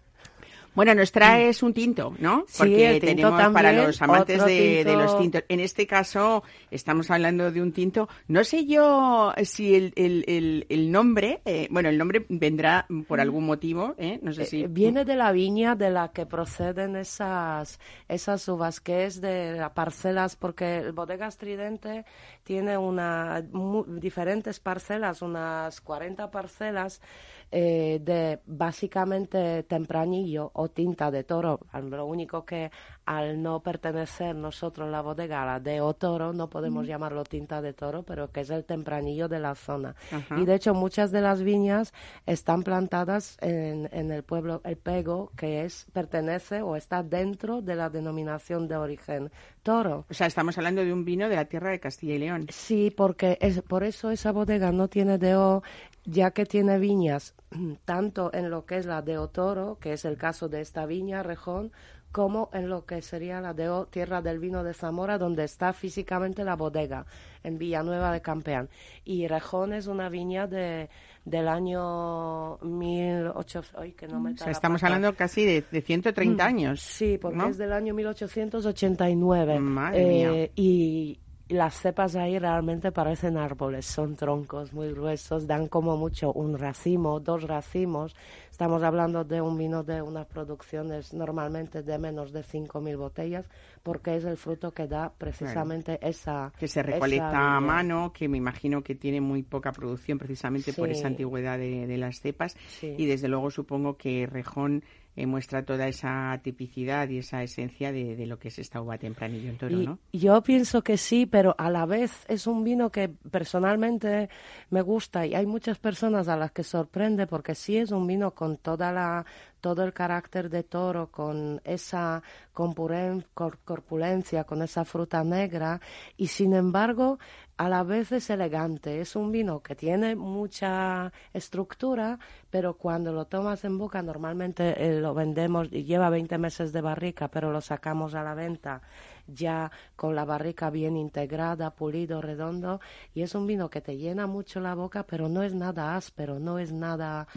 Bueno, nos traes un tinto, ¿no? Porque tenemos para los amantes de, los tintos. En este caso, estamos hablando de un tinto. No sé yo si el, el, el, nombre, eh, bueno, el nombre vendrá por algún motivo, ¿eh? No sé si. Eh, viene de la viña de la que proceden esas, esas uvas, que es de las parcelas, porque el bodega estridente tiene una, diferentes parcelas, unas 40 parcelas eh, de básicamente tempranillo o tinta de toro. Lo único que al no pertenecer nosotros la bodega la de Otoro, no podemos llamarlo tinta de toro, pero que es el tempranillo de la zona. Y de hecho muchas de las viñas están plantadas en, en el pueblo El Pego, que es pertenece o está dentro de la denominación de origen toro. O sea, estamos hablando de un vino de la tierra de Castilla y León. Sí, porque es, por eso esa bodega no tiene DO, ya que tiene viñas tanto en lo que es la de Otoro, que es el caso de esta viña, Rejón, como en lo que sería la de Tierra del Vino de Zamora, donde está físicamente la bodega, en Villanueva de Campeán. Y Rejón es una viña de, del año 1800. que no me estamos hablando casi de, de 130 mm, años. Sí, porque es del año 1889. Madre mía. Eh, y, las cepas ahí realmente parecen árboles, son troncos muy gruesos, dan como mucho un racimo, dos racimos. Estamos hablando de un vino de unas producciones normalmente de menos de 5.000 botellas, porque es el fruto que da precisamente esa... Que se recolecta a mano, que me imagino que tiene muy poca producción precisamente por esa antigüedad de, las cepas. Y desde luego supongo que Rejón eh, muestra toda esa tipicidad y esa esencia de, lo que es esta uva tempranillo en toro, ¿no? Yo pienso que sí, pero a la vez es un vino que personalmente me gusta y hay muchas personas a las que sorprende porque sí es un vino con toda la todo el carácter de toro, con esa corpulencia, con esa fruta negra y sin embargo a la vez es elegante. Es un vino que tiene mucha estructura, pero cuando lo tomas en boca, normalmente eh, lo vendemos y lleva 20 meses de barrica, pero lo sacamos a la venta ya con la barrica bien integrada, pulido, redondo, y es un vino que te llena mucho la boca, pero no es nada áspero, no es nada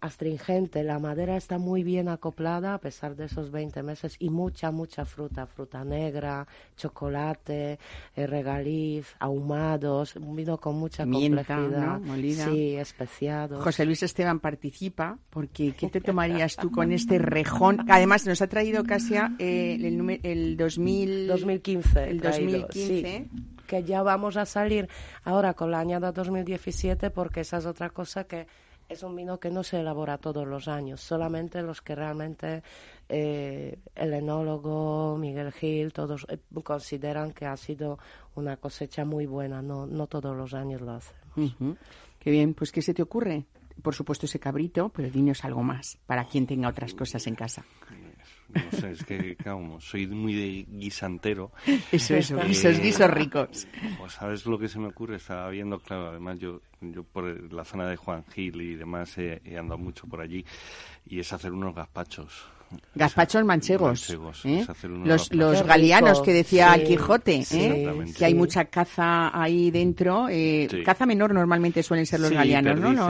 astringente, la madera está muy bien acoplada a pesar de esos 20 meses y mucha, mucha fruta, fruta negra, chocolate, eh, regaliz, ahumados, un vino con mucha complejidad. Sí, especiado. José Luis Esteban participa porque ¿qué te tomarías tú con este rejón? Además nos ha traído casi eh, el, el 2000... 2015. El 2015. que ya vamos a salir ahora con la añada 2017 porque esa es otra cosa que es un vino que no se elabora todos los años, solamente los que realmente eh, el enólogo, Miguel Gil, todos eh, consideran que ha sido una cosecha muy buena, no, no todos los años lo hacemos. Qué bien, pues ¿qué se te ocurre? Por supuesto ese cabrito, pero dinos algo más, para quien tenga otras cosas en casa. No sé, es que, claro, soy muy de guisantero. Eso, eso, esos guisos ricos. Pues, ¿sabes lo que se me ocurre? Estaba viendo, claro, además yo, yo por la zona de Juan Gil y demás he andado mucho por allí, y es hacer unos gazpachos. Gazpachos manchegos. ¿eh? Los, los galeanos que decía el Quijote, ¿eh? que hay mucha caza ahí dentro. Eh, caza menor normalmente suelen ser los galeanos, ¿no?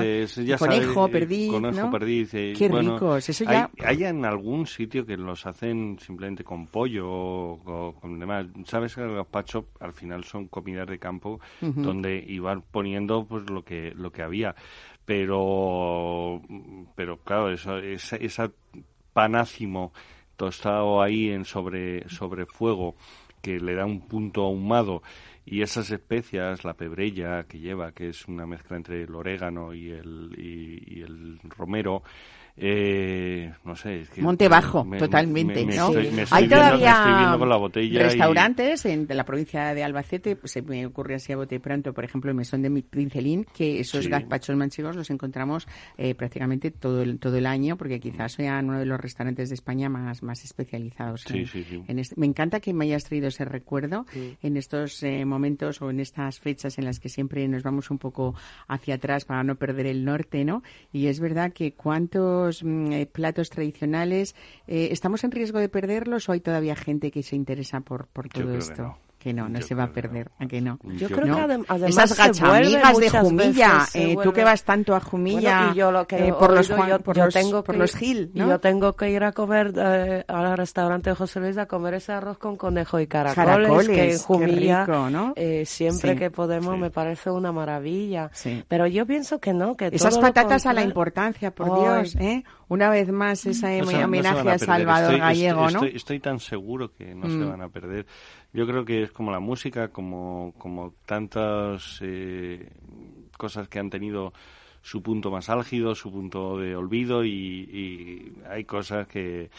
conejo, perdiz. Conejo, perdiz. Qué ricos. Eso ya... hay, en algún sitio que los hacen simplemente con pollo o, con demás. Sabes que el gazpacho al final son comidas de campo donde iban poniendo pues lo que lo que había pero pero claro eso, esa, esa panácimo tostado ahí en sobre, sobre fuego que le da un punto ahumado. Y esas especias, la pebrella que lleva, que es una mezcla entre el orégano y el, y el romero, eh, no sé. Monte Bajo, totalmente. Me, ¿no? estoy, Hay todavía con la botella restaurantes en la provincia de Albacete, pues, se me ocurre así a bote pronto, por ejemplo, el mesón de Princelín, que esos gazpachos manchegos los encontramos eh, prácticamente todo el, todo el año, porque quizás sean uno de los restaurantes de España más, más especializados. en, este. Me encanta que me hayas traído ese recuerdo en estos eh, momentos o en estas fechas en las que siempre nos vamos un poco hacia atrás para no perder el norte, ¿no? Y es verdad que cuánto Mm, eh, platos tradicionales, eh, ¿estamos en riesgo de perderlos o hay todavía gente que se interesa por, por todo esto? que no, no se va a perder, ¿a que no? Yo, creo que además Esas gachamigas de Jumilla, eh, tú que vas tanto a Jumilla y yo lo que eh, por, los por, los, tengo por los Gil, ¿no? Yo tengo que ir a comer eh, al restaurante de José Luis a comer ese arroz con conejo y caracoles, que en Jumilla ¿no? eh, siempre que podemos me parece una maravilla. Pero yo pienso que no, que Esas patatas a la importancia, por Dios, ¿eh? Una vez más ese homenaje a, Salvador Gallego, estoy, ¿no? Estoy, tan seguro que no se mm. van a perder. Yo creo que es como la música, como, como tantas eh, cosas que han tenido su punto más álgido, su punto de olvido y, hay cosas que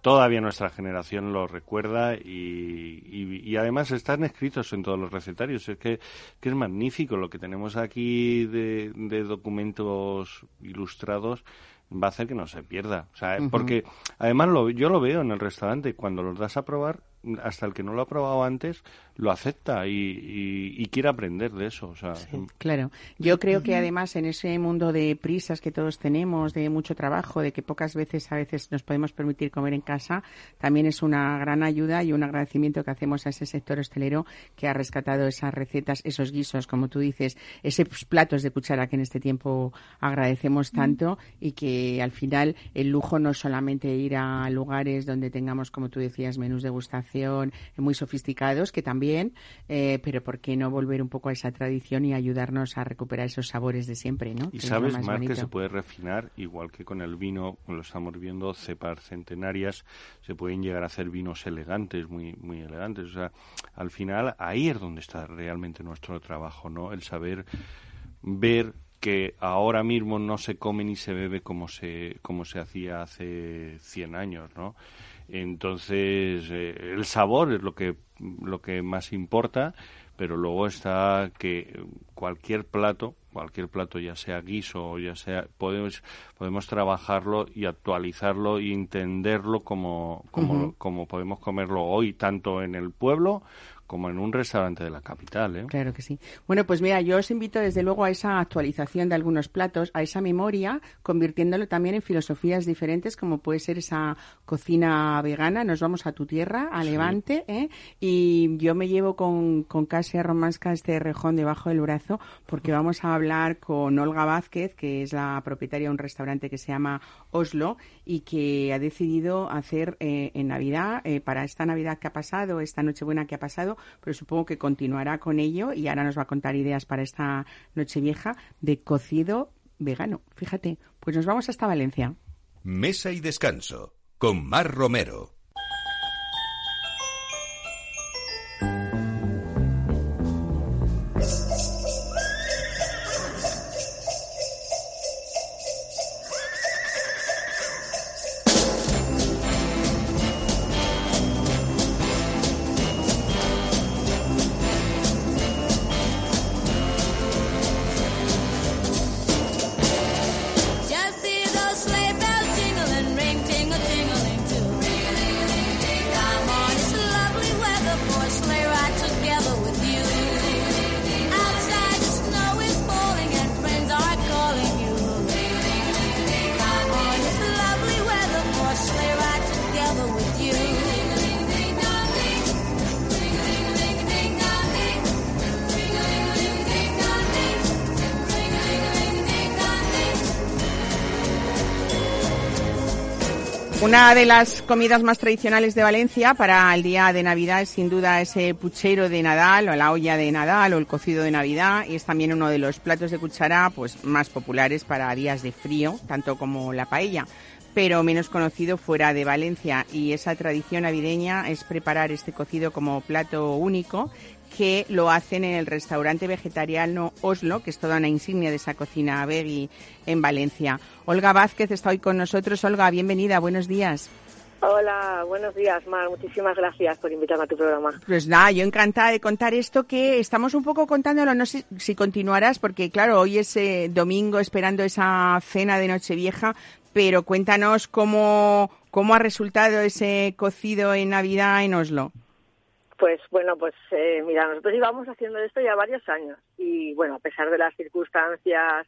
todavía nuestra generación lo recuerda y, y, además están escritos en todos los recetarios. Es que, que es magnífico lo que tenemos aquí de, de documentos ilustrados va a hacer que no se pierda. O sea, porque además lo, yo lo veo en el restaurante, cuando los das a probar, hasta el que no lo ha probado antes lo acepta y, y, quiere aprender de eso. O sea, claro, yo creo que además en ese mundo de prisas que todos tenemos, de mucho trabajo, de que pocas veces a veces nos podemos permitir comer en casa, también es una gran ayuda y un agradecimiento que hacemos a ese sector hostelero que ha rescatado esas recetas, esos guisos, como tú dices, esos platos de cuchara que en este tiempo agradecemos tanto y que al final el lujo no es solamente ir a lugares donde tengamos, como tú decías, menús de gustación muy sofisticados, que también, eh, pero ¿por qué no volver un poco a esa tradición y ayudarnos a recuperar esos sabores de siempre, ¿no? Y sabes, más que se puede refinar, igual que con el vino, lo estamos viendo, cepas centenarias, se pueden llegar a hacer vinos elegantes, muy, muy elegantes. O sea, al final, ahí es donde está realmente nuestro trabajo, ¿no? El saber ver que ahora mismo no se come ni se bebe como se como se hacía hace 100 años, ¿no? Entonces, eh, el sabor es lo que, lo que más importa, pero luego está que cualquier plato, cualquier plato, ya sea guiso o ya sea, podemos, podemos trabajarlo y actualizarlo y entenderlo como, como, como podemos comerlo hoy, tanto en el pueblo como en un restaurante de la capital. ¿eh? Claro que sí. Bueno, pues mira, yo os invito desde luego a esa actualización de algunos platos, a esa memoria, convirtiéndolo también en filosofías diferentes, como puede ser esa cocina vegana. Nos vamos a tu tierra, a Levante, ¿eh? y yo me llevo con, con Casia Romasca este rejón debajo del brazo, porque vamos a hablar con Olga Vázquez, que es la propietaria de un restaurante que se llama Oslo y que ha decidido hacer eh, en Navidad, eh, para esta Navidad que ha pasado, esta Nochebuena que ha pasado, pero supongo que continuará con ello y ahora nos va a contar ideas para esta Nochevieja de cocido vegano. Fíjate, pues nos vamos hasta Valencia. Mesa y descanso con Mar Romero. Una de las comidas más tradicionales de Valencia para el día de Navidad es sin duda ese puchero de Nadal o la olla de Nadal o el cocido de Navidad y es también uno de los platos de cuchara pues más populares para días de frío, tanto como la paella pero menos conocido fuera de Valencia y esa tradición navideña es preparar este cocido como plato único que lo hacen en el restaurante vegetariano Oslo, que es toda una insignia de esa cocina veggie en Valencia. Olga Vázquez está hoy con nosotros. Olga, bienvenida, buenos días. Hola, buenos días, Mar. Muchísimas gracias por invitarme a tu programa. Pues nada, yo encantada de contar esto que estamos un poco contándolo, no sé si continuarás, porque claro, hoy es eh, domingo esperando esa cena de Nochevieja, pero cuéntanos cómo, cómo ha resultado ese cocido en Navidad en Oslo. Pues bueno, pues eh, mira, nosotros íbamos haciendo esto ya varios años y bueno, a pesar de las circunstancias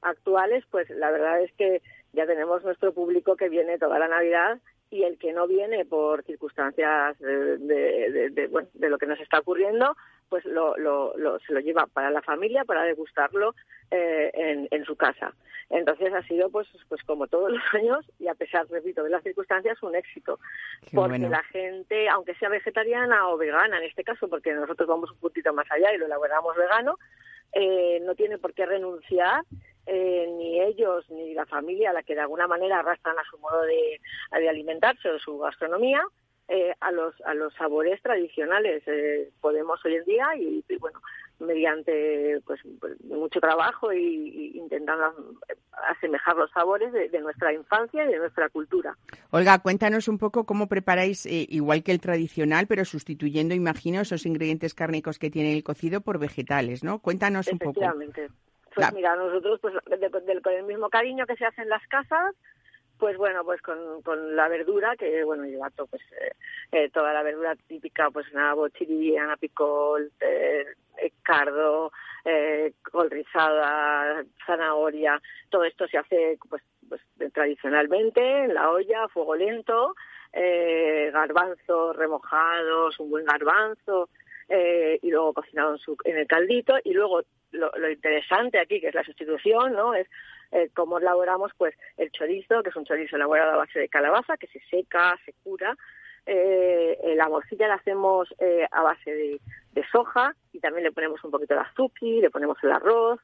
actuales, pues la verdad es que ya tenemos nuestro público que viene toda la Navidad y el que no viene por circunstancias de, de, de, de, bueno, de lo que nos está ocurriendo, pues lo, lo, lo, se lo lleva para la familia, para degustarlo eh, en, en su casa. Entonces ha sido, pues, pues como todos los años, y a pesar, repito, de las circunstancias, un éxito. Qué porque bueno. la gente, aunque sea vegetariana o vegana en este caso, porque nosotros vamos un puntito más allá y lo elaboramos vegano, eh, no tiene por qué renunciar eh, ni ellos ni la familia, la que de alguna manera arrastran a su modo de, de alimentarse o su gastronomía, eh, a los a los sabores tradicionales. Eh, podemos hoy en día y, y, bueno, mediante pues, pues, mucho trabajo y, y intentando asemejar los sabores de, de, nuestra infancia y de nuestra cultura. Olga, cuéntanos un poco cómo preparáis, eh, igual que el tradicional, pero sustituyendo, imagino, esos ingredientes cárnicos que tiene el cocido por vegetales, ¿no? Cuéntanos un poco. Efectivamente. Pues la... mira, nosotros pues de, de, con el mismo cariño que se hace en las casas, pues bueno, pues con, con la verdura, que bueno, lleva todo, pues, eh, eh, toda la verdura típica, pues nabo, chiri, anapicol, eh, cardo, eh, col rizada, zanahoria, todo esto se hace pues, pues tradicionalmente en la olla, a fuego lento, eh, garbanzos remojados, un buen garbanzo, eh, y luego cocinado en, su, en el caldito, y luego lo, interesante aquí, que es la sustitución, ¿no? Es eh, cómo elaboramos pues el chorizo, que es un chorizo elaborado a base de calabaza, que se seca, se cura. Eh, la morcilla la hacemos eh, a base de, de, soja y también le ponemos un poquito de azúcar, le ponemos el arroz,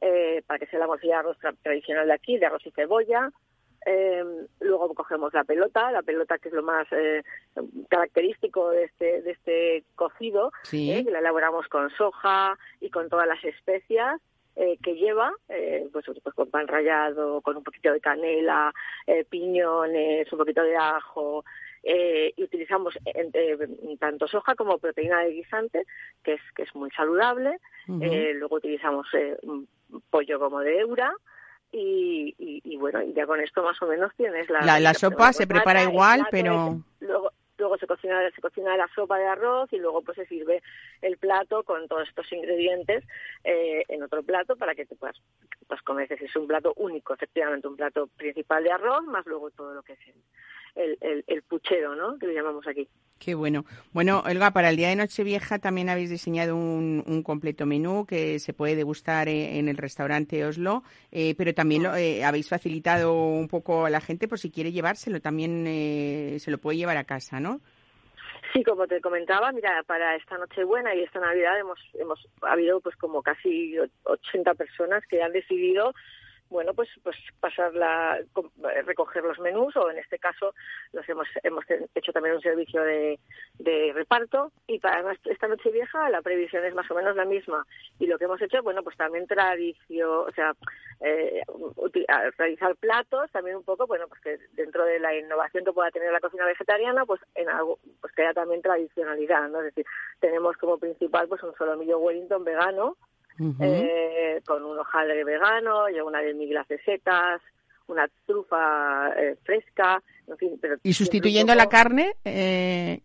eh, para que sea la morcilla de arroz tra tradicional de aquí, de arroz y cebolla. Eh, luego cogemos la pelota, la pelota que es lo más eh, característico de este, de este cocido, sí. eh, que la elaboramos con soja y con todas las especias eh, que lleva, eh, pues, pues con pan rallado, con un poquito de canela, piñones, un poquito de ajo, eh, y utilizamos eh, tanto soja como proteína de guisante, que es, que es muy saludable. Uh -huh. eh, luego utilizamos eh, pollo como de eura. Y, y, y, bueno, ya con esto más o menos tienes la... La, la sopa se prepara igual, pero... Luego, luego se, cocina, se cocina la sopa de arroz y luego pues se sirve el plato con todos estos ingredientes eh, en otro plato para que te puedas pues comer. Es un plato único, efectivamente, un plato principal de arroz más luego todo lo que es el, el, el puchero, ¿no? Que le llamamos aquí. Qué bueno. Bueno, Olga, para el día de Nochevieja también habéis diseñado un, un completo menú que se puede degustar en el restaurante Oslo, eh, pero también lo, eh, habéis facilitado un poco a la gente por si quiere llevárselo, también eh, se lo puede llevar a casa, ¿no? Sí, como te comentaba, mira, para esta Nochebuena y esta Navidad hemos hemos ha habido pues como casi 80 personas que han decidido bueno, pues pues pasarla, com- recoger los menús o en este caso los hemos hemos hecho también un servicio de, de reparto y para nuestra- esta noche vieja la previsión es más o menos la misma y lo que hemos hecho, bueno, pues también tradición, o sea, eh, realizar platos también un poco, bueno, pues que dentro de la innovación que pueda tener la cocina vegetariana, pues en algo, pues que haya también tradicionalidad, ¿no? Es decir, tenemos como principal pues un solomillo Wellington vegano Eh, con un hojaldre vegano y una de miglas de setas, una trufa eh, fresca, en fin. Pero y sustituyendo la carne, eh,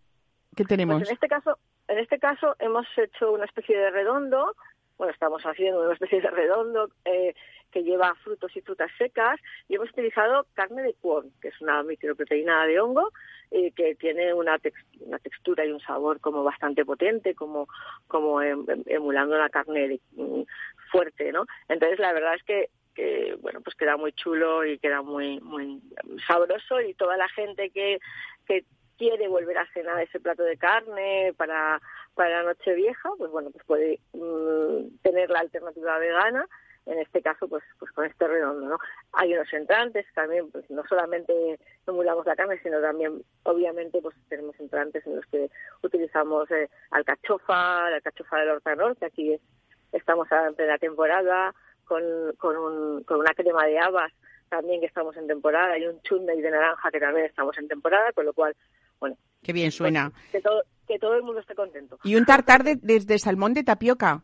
¿qué tenemos? Pues en este caso, en este caso hemos hecho una especie de redondo, bueno, estamos haciendo una especie de redondo eh, que lleva frutos y frutas secas y hemos utilizado carne de cuón, que es una microproteína de hongo eh, que tiene una, tex- una textura y un sabor como bastante potente, como, como em- em- emulando una carne mm, fuerte, ¿no? Entonces la verdad es que bueno pues queda muy chulo y queda muy muy sabroso y toda la gente que que quiere volver a cenar ese plato de carne para para Nochevieja, pues bueno, pues puede mm, tener la alternativa vegana, en este caso pues pues con este redondo, ¿no? Hay unos entrantes también, pues no solamente emulamos la carne, sino también obviamente pues tenemos entrantes en los que utilizamos eh, alcachofa, la alcachofa del hortanor, que aquí es, estamos en plena temporada, con, con, un, con una crema de habas también que estamos en temporada y un chutney de naranja que también estamos en temporada, con lo cual, bueno, Qué bien suena. que todo, que todo el mundo esté contento. Y un tartar de, desde salmón de tapioca.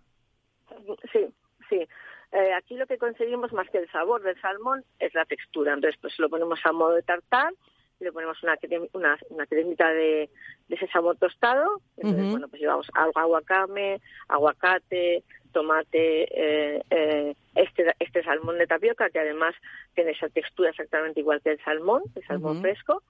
Sí, sí. Eh, aquí lo que conseguimos más que el sabor del salmón es la textura. Entonces, pues lo ponemos a modo de tartar, le ponemos una, crem- una, una cremita de, de sésamo tostado. Entonces, bueno, pues llevamos algo aguacame, aguacate, tomate, eh, eh, este, este salmón de tapioca, que además tiene esa textura exactamente igual que el salmón, el salmón fresco,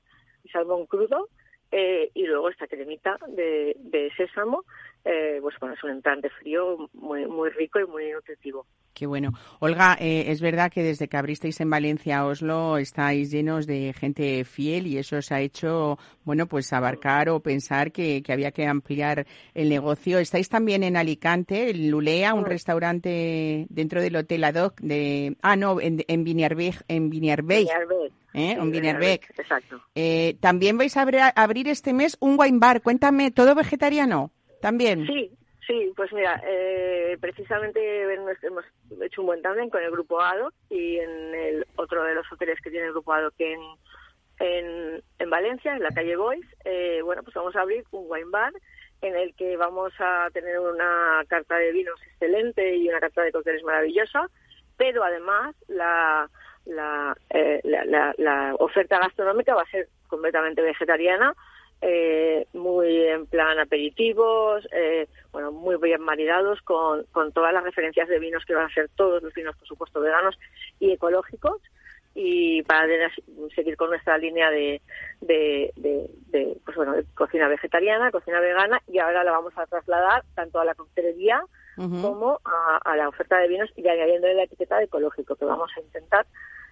el salmón crudo. eh, y luego esta cremita de, de sésamo, eh, pues bueno, es un entrante frío muy, muy rico y muy nutritivo. Qué bueno. Olga, eh, es verdad que desde que abristeis en Valencia, Oslo, estáis llenos de gente fiel y eso os ha hecho, bueno, pues abarcar o pensar que, que había que ampliar el negocio. Estáis también en Alicante, en Lulea, un Mm. restaurante dentro del Hotel Adoc de... Ah, no, en, en Viniarbeig, en Viniarbeig. ¿eh? Sí, en Viniarbeig. Exacto. Eh, también vais a abrir, abrir este mes un wine bar. Cuéntame, ¿todo vegetariano? También. Sí, sí, pues mira, eh, precisamente hemos hecho un buen tándem con el grupo ADO y en el otro de los hoteles que tiene el grupo ADO que en, en, en Valencia, en la calle Boys, eh, bueno, pues vamos a abrir un wine bar en el que vamos a tener una carta de vinos excelente y una carta de cócteles maravillosa, pero además la, la, eh, la, la- la oferta gastronómica va a ser completamente vegetariana, eh, muy en plan aperitivos, eh, bueno, muy bien maridados con, con todas las referencias de vinos que van a ser todos los vinos, por supuesto, veganos y ecológicos y para seguir con nuestra línea de, de, de- de, pues bueno, de cocina vegetariana, cocina vegana y ahora la vamos a trasladar tanto a la coctelería Ujú. como a, a la oferta de vinos y añadiendo la etiqueta de ecológico, que vamos a intentar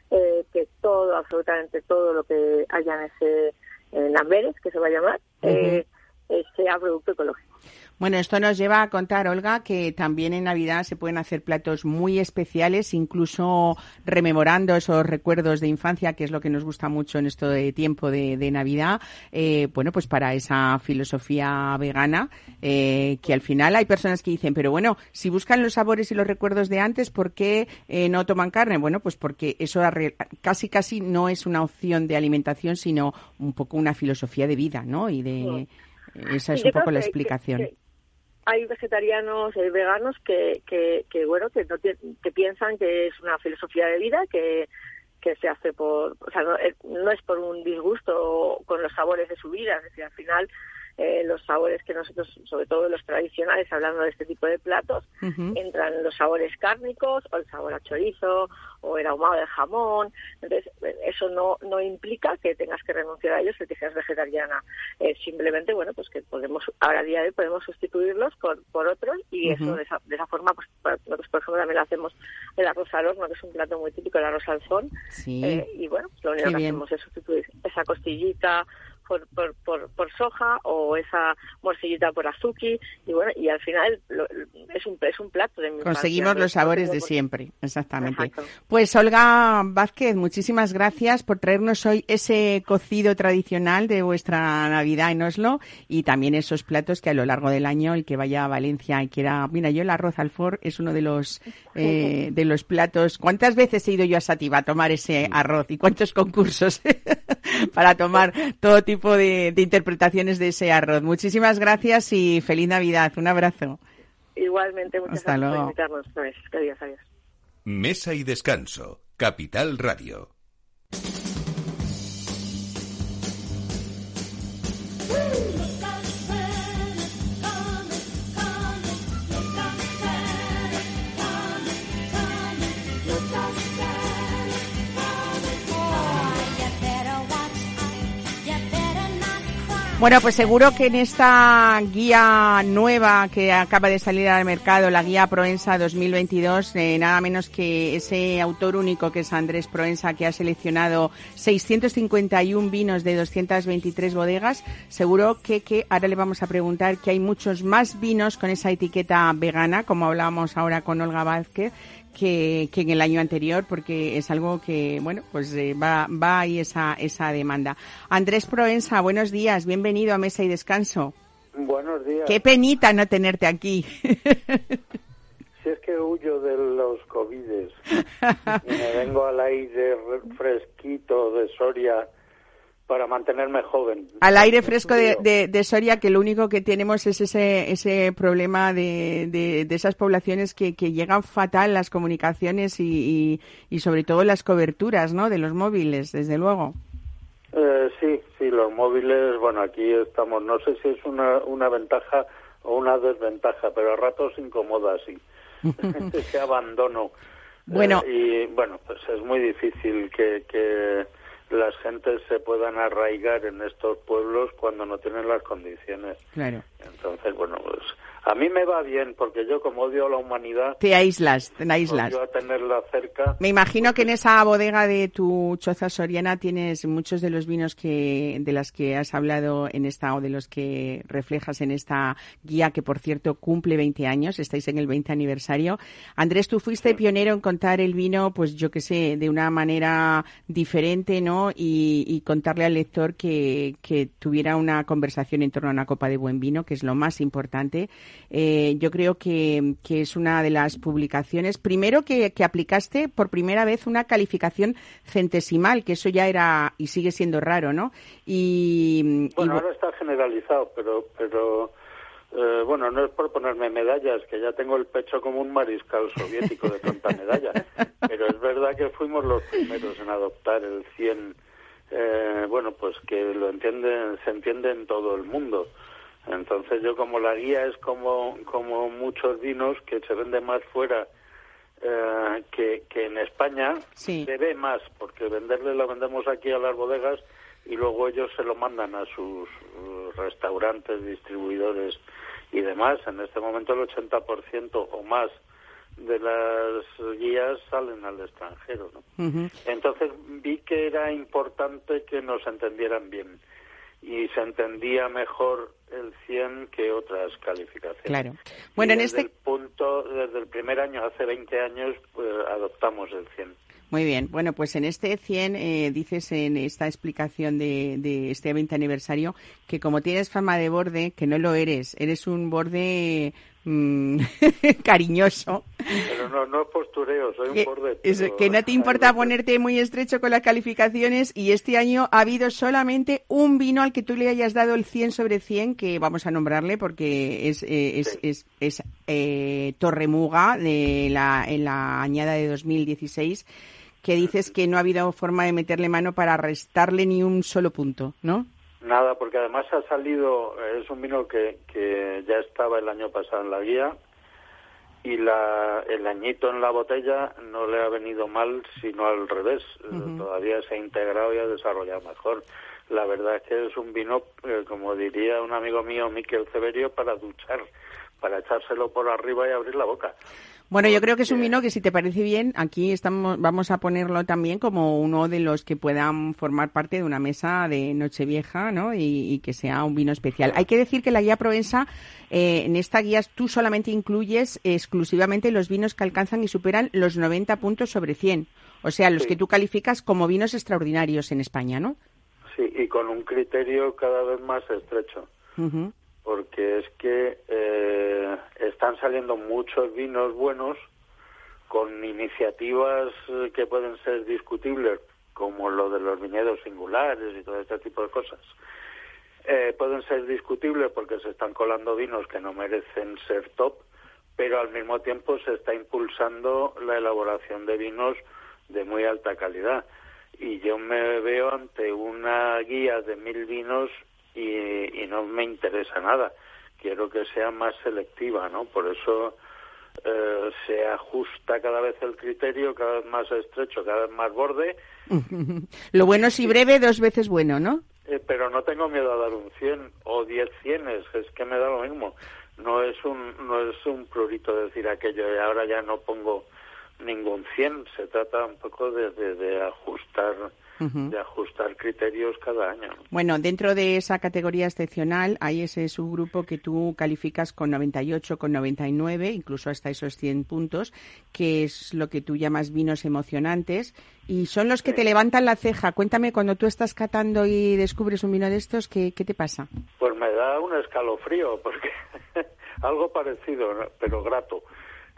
eh, que todo, absolutamente todo lo que haya en ese en Amberes, que se va a llamar, eh, eh, sea producto ecológico. Bueno, esto nos lleva a contar, Olga, que también en Navidad se pueden hacer platos muy especiales, incluso rememorando esos recuerdos de infancia, que es lo que nos gusta mucho en esto de tiempo de, de Navidad. Eh, bueno, pues para esa filosofía vegana, eh, que al final hay personas que dicen, pero bueno, si buscan los sabores y los recuerdos de antes, ¿por qué eh, no toman carne? Bueno, pues porque eso casi casi no es una opción de alimentación, sino un poco una filosofía de vida, ¿no? Y de esa es un poco la que- explicación. que hay vegetarianos y veganos que, que, que, bueno que no que piensan que es una filosofía de vida que que se hace por o sea no, es- no es por un disgusto con los sabores de su vida. Es decir al final eh, los sabores que nosotros, sobre todo los tradicionales, hablando de este tipo de platos, entran los sabores cárnicos o el sabor a chorizo o el ahumado de jamón. Entonces, eso no, no implica que tengas que renunciar a ellos, que seas vegetariana. Eh, simplemente, bueno, pues que podemos, ahora a día de hoy podemos sustituirlos por, por otros y eso de esa, de esa forma, pues, nosotros, por ejemplo, también lo hacemos el arroz al horno, que es un plato muy típico, el arroz al son. Sí. Eh, y bueno, lo único Qué que bien. hacemos es sustituir esa costillita por, por, por, por soja o esa morcillita por azuki y bueno y al final lo- es un es un plato de mi Conseguimos los sabores de siempre, exactamente. Exacto. Pues Olga Vázquez, muchísimas gracias por traernos hoy ese cocido tradicional de vuestra Navidad en Oslo y también esos platos que a lo largo del año el que vaya a Valencia y quiera, mira, yo el arroz al for es uno de los eh, de los platos. ¿Cuántas veces he ido yo a Sativa a tomar ese arroz y cuántos concursos para tomar todo tipo de, de interpretaciones de ese arroz? Muchísimas gracias y feliz Navidad. Un abrazo. igualmente muchas Hasta gracias luego. por invitarnos pues, adiós adiós Mesa y descanso. Capital Radio. Bueno, pues seguro que en esta guía nueva que acaba de salir al mercado, la guía Proensa 2022, eh, nada menos que ese autor único que es Andrés Proensa, que ha seleccionado 651 vinos de 223 bodegas, seguro que, que ahora le vamos a preguntar que hay muchos más vinos con esa etiqueta vegana, como hablábamos ahora con Olga Vázquez, que, que en el año anterior, porque es algo que, bueno, pues eh, va, va ahí esa, esa demanda. Andrés Proensa, buenos días, bienvenido a Mesa y Descanso. Buenos días. Qué penita no tenerte aquí. Si es que huyo de los covides y me vengo al aire re- fresquito de Soria para mantenerme joven. Al aire fresco de, de- de Soria, que lo único que tenemos es ese, ese problema de, de- de esas poblaciones que, que llegan fatal las comunicaciones y, y, y sobre todo las coberturas, ¿no? De los móviles, desde luego. Eh, sí, sí, los móviles, bueno, aquí estamos, no sé si es una, una ventaja o una desventaja, pero a ratos incomoda, sí. Ese abandono. Bueno. Eh, y bueno, pues es muy difícil que, que las gentes se puedan arraigar en estos pueblos cuando no tienen las condiciones. Claro. Entonces, bueno, pues a mí me va bien porque yo como odio a la humanidad, Te aíslas, te aíslas. a tenerla cerca. Me imagino que en esa bodega de tu choza soriana tienes muchos de los vinos que de las que has hablado en esta o de los que reflejas en esta guía que por cierto cumple 20 años, estáis en el 20 aniversario. Andrés, tú fuiste pionero en contar el vino, pues yo que sé, de una manera diferente, ¿no? Y, y contarle al lector que, que tuviera una conversación en torno a una copa de buen vino, que es lo más importante. Eh, yo creo que, que es una de las publicaciones, primero que, que aplicaste por primera vez una calificación centesimal, que eso ya era y sigue siendo raro, ¿no? Y, Bueno, bu- ahora está generalizado, pero, pero eh, bueno, no es por ponerme medallas, que ya tengo el pecho como un mariscal soviético de tanta medalla, pero es verdad que fuimos los primeros en adoptar el 100, eh, bueno, pues que lo entienden, se entiende en todo el mundo. Entonces yo como la guía es como, como muchos vinos que se venden más fuera eh, que, que en España, Sí. se ve más, porque venderle lo vendemos aquí a las bodegas y luego ellos se lo mandan a sus restaurantes, distribuidores y demás. En este momento el 80% o más de las guías salen al extranjero. ¿no? Entonces vi que era importante que nos entendieran bien y se entendía mejor el 100 que otras calificaciones. Claro. Bueno, Y en desde este el punto, desde el primer año, hace 20 años, pues, adoptamos el 100. Muy bien. Bueno, pues en este 100 eh, dices en esta explicación de, de este 20 aniversario que como tienes fama de borde, que no lo eres, eres un borde mm, cariñoso, Pero no, no es postureo, soy un que, borde. es- pero- que no te importa ponerte muy estrecho con las calificaciones y este año ha habido solamente un vino al que tú le hayas dado el 100 sobre 100, que vamos a nombrarle porque es, eh, es, Sí. es, es, eh, Torremuga de la, en la añada de 2016 que dices que no ha habido forma de meterle mano para restarle ni un solo punto, ¿no? Nada, porque además ha salido, es un vino que, que ya estaba el año pasado en la guía y la, el añito en la botella no le ha venido mal, sino al revés. Todavía se ha integrado y ha desarrollado mejor. La verdad es que es un vino, eh, como diría un amigo mío, Miquel Severio, para duchar, para echárselo por arriba y abrir la boca. Bueno, yo creo que es un vino que si te parece bien, aquí estamos, vamos a ponerlo también como uno de los que puedan formar parte de una mesa de Nochevieja, ¿no? Y, y que sea un vino especial. Hay que decir que la guía Provenza, eh, en esta guía tú solamente incluyes exclusivamente los vinos que alcanzan y superan los 90 puntos sobre 100. O sea, los Sí. que tú calificas como vinos extraordinarios en España, ¿no? Sí, y con un criterio cada vez más estrecho. Porque es que eh, están saliendo muchos vinos buenos con iniciativas eh, que pueden ser discutibles, como lo de los viñedos singulares y todo este tipo de cosas. Eh, pueden ser discutibles porque se están colando vinos que no merecen ser top, pero al mismo tiempo se está impulsando la elaboración de vinos de muy alta calidad. Y yo me veo ante una guía de mil vinos y, y no me interesa nada. Quiero que sea más selectiva, ¿no? Por eso eh, se ajusta cada vez el criterio, cada vez más estrecho, cada vez más borde, Lo bueno si breve, dos veces bueno, ¿no? eh, pero no tengo miedo a dar un 100 o 10 cienes, es que me da lo mismo. No es un no es un prurito decir aquello y ahora ya no pongo ningún 100, se trata un poco de, de, de ajustar Ujú. de ajustar criterios cada año. Bueno, dentro de esa categoría excepcional hay ese subgrupo que tú calificas con 98, con 99, incluso hasta esos 100 puntos, que es lo que tú llamas vinos emocionantes y son los que te levantan la ceja. Cuéntame, cuando tú estás catando y descubres un vino de estos, ¿qué, qué te pasa? Pues me da un escalofrío, porque algo parecido, pero grato.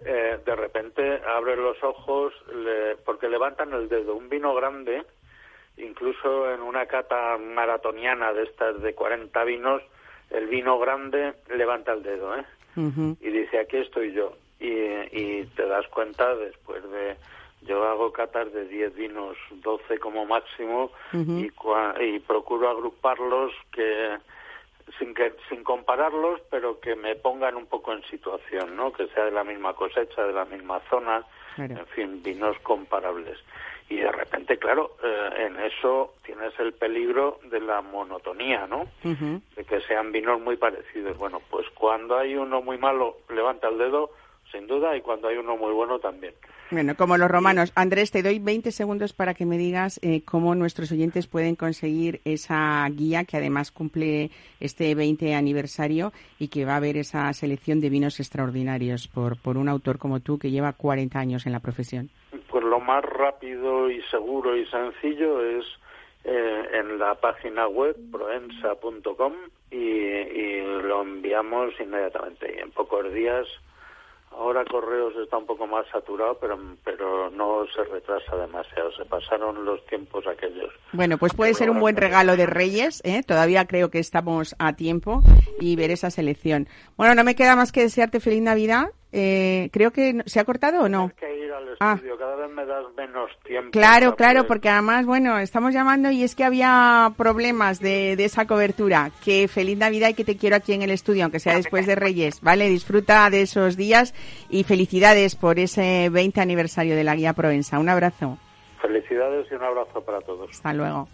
Eh, de repente abres los ojos, le- porque levantan el dedo. Un vino grande, incluso en una cata maratoniana de estas de 40 vinos, el vino grande levanta el dedo, ¿eh? Y dice aquí estoy yo y, y te das cuenta después de yo hago catas de 10 vinos 12 como máximo y, cua- y procuro agruparlos que sin que sin compararlos pero que me pongan un poco en situación no que sea de la misma cosecha de la misma zona Claro. en fin vinos comparables y de repente claro eh, en eso tienes el peligro de la monotonía no de que sean vinos muy parecidos. Bueno, pues cuando hay uno muy malo, levanta el dedo, sin duda, y cuando hay uno muy bueno también. Bueno, como los romanos. Andrés, te doy 20 segundos para que me digas eh, cómo nuestros oyentes pueden conseguir esa guía que además cumple este 20 aniversario y que va a haber esa selección de vinos extraordinarios por, por un autor como tú que lleva 40 años en la profesión. Pues lo más rápido y seguro y sencillo es eh, en la página web proensa.com y, y lo enviamos inmediatamente. Y en pocos días, ahora correos está un poco más saturado, pero, pero no se retrasa demasiado. Se pasaron los tiempos aquellos. Bueno, pues puede ser un buen regalo de Reyes, ¿eh? todavía creo que estamos a tiempo y ver esa selección. Bueno, no me queda más que desearte feliz Navidad. Eh, creo que se ha cortado o no. Tienes que ir al Ah. estudio, cada vez me das menos tiempo. Claro, claro, poder- porque además, bueno, estamos llamando y es que había problemas de, de esa cobertura. Que feliz Navidad y que te quiero aquí en el estudio, aunque sea después de Reyes, ¿vale? Disfruta de esos días y felicidades por ese 20 aniversario de la Guía Provenza. Un abrazo. Felicidades y un abrazo para todos. Hasta luego.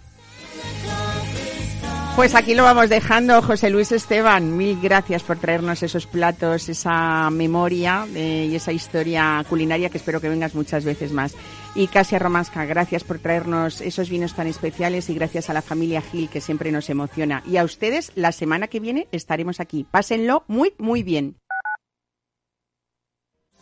Pues aquí lo vamos dejando, José Luis Esteban. Mil gracias por traernos esos platos, esa memoria eh, y esa historia culinaria que espero que vengas muchas veces más. Y Casia Romasca, gracias por traernos esos vinos tan especiales y gracias a la familia Gil que siempre nos emociona. Y a ustedes, la semana que viene estaremos aquí. Pásenlo muy, muy bien.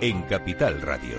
en Capital Radio.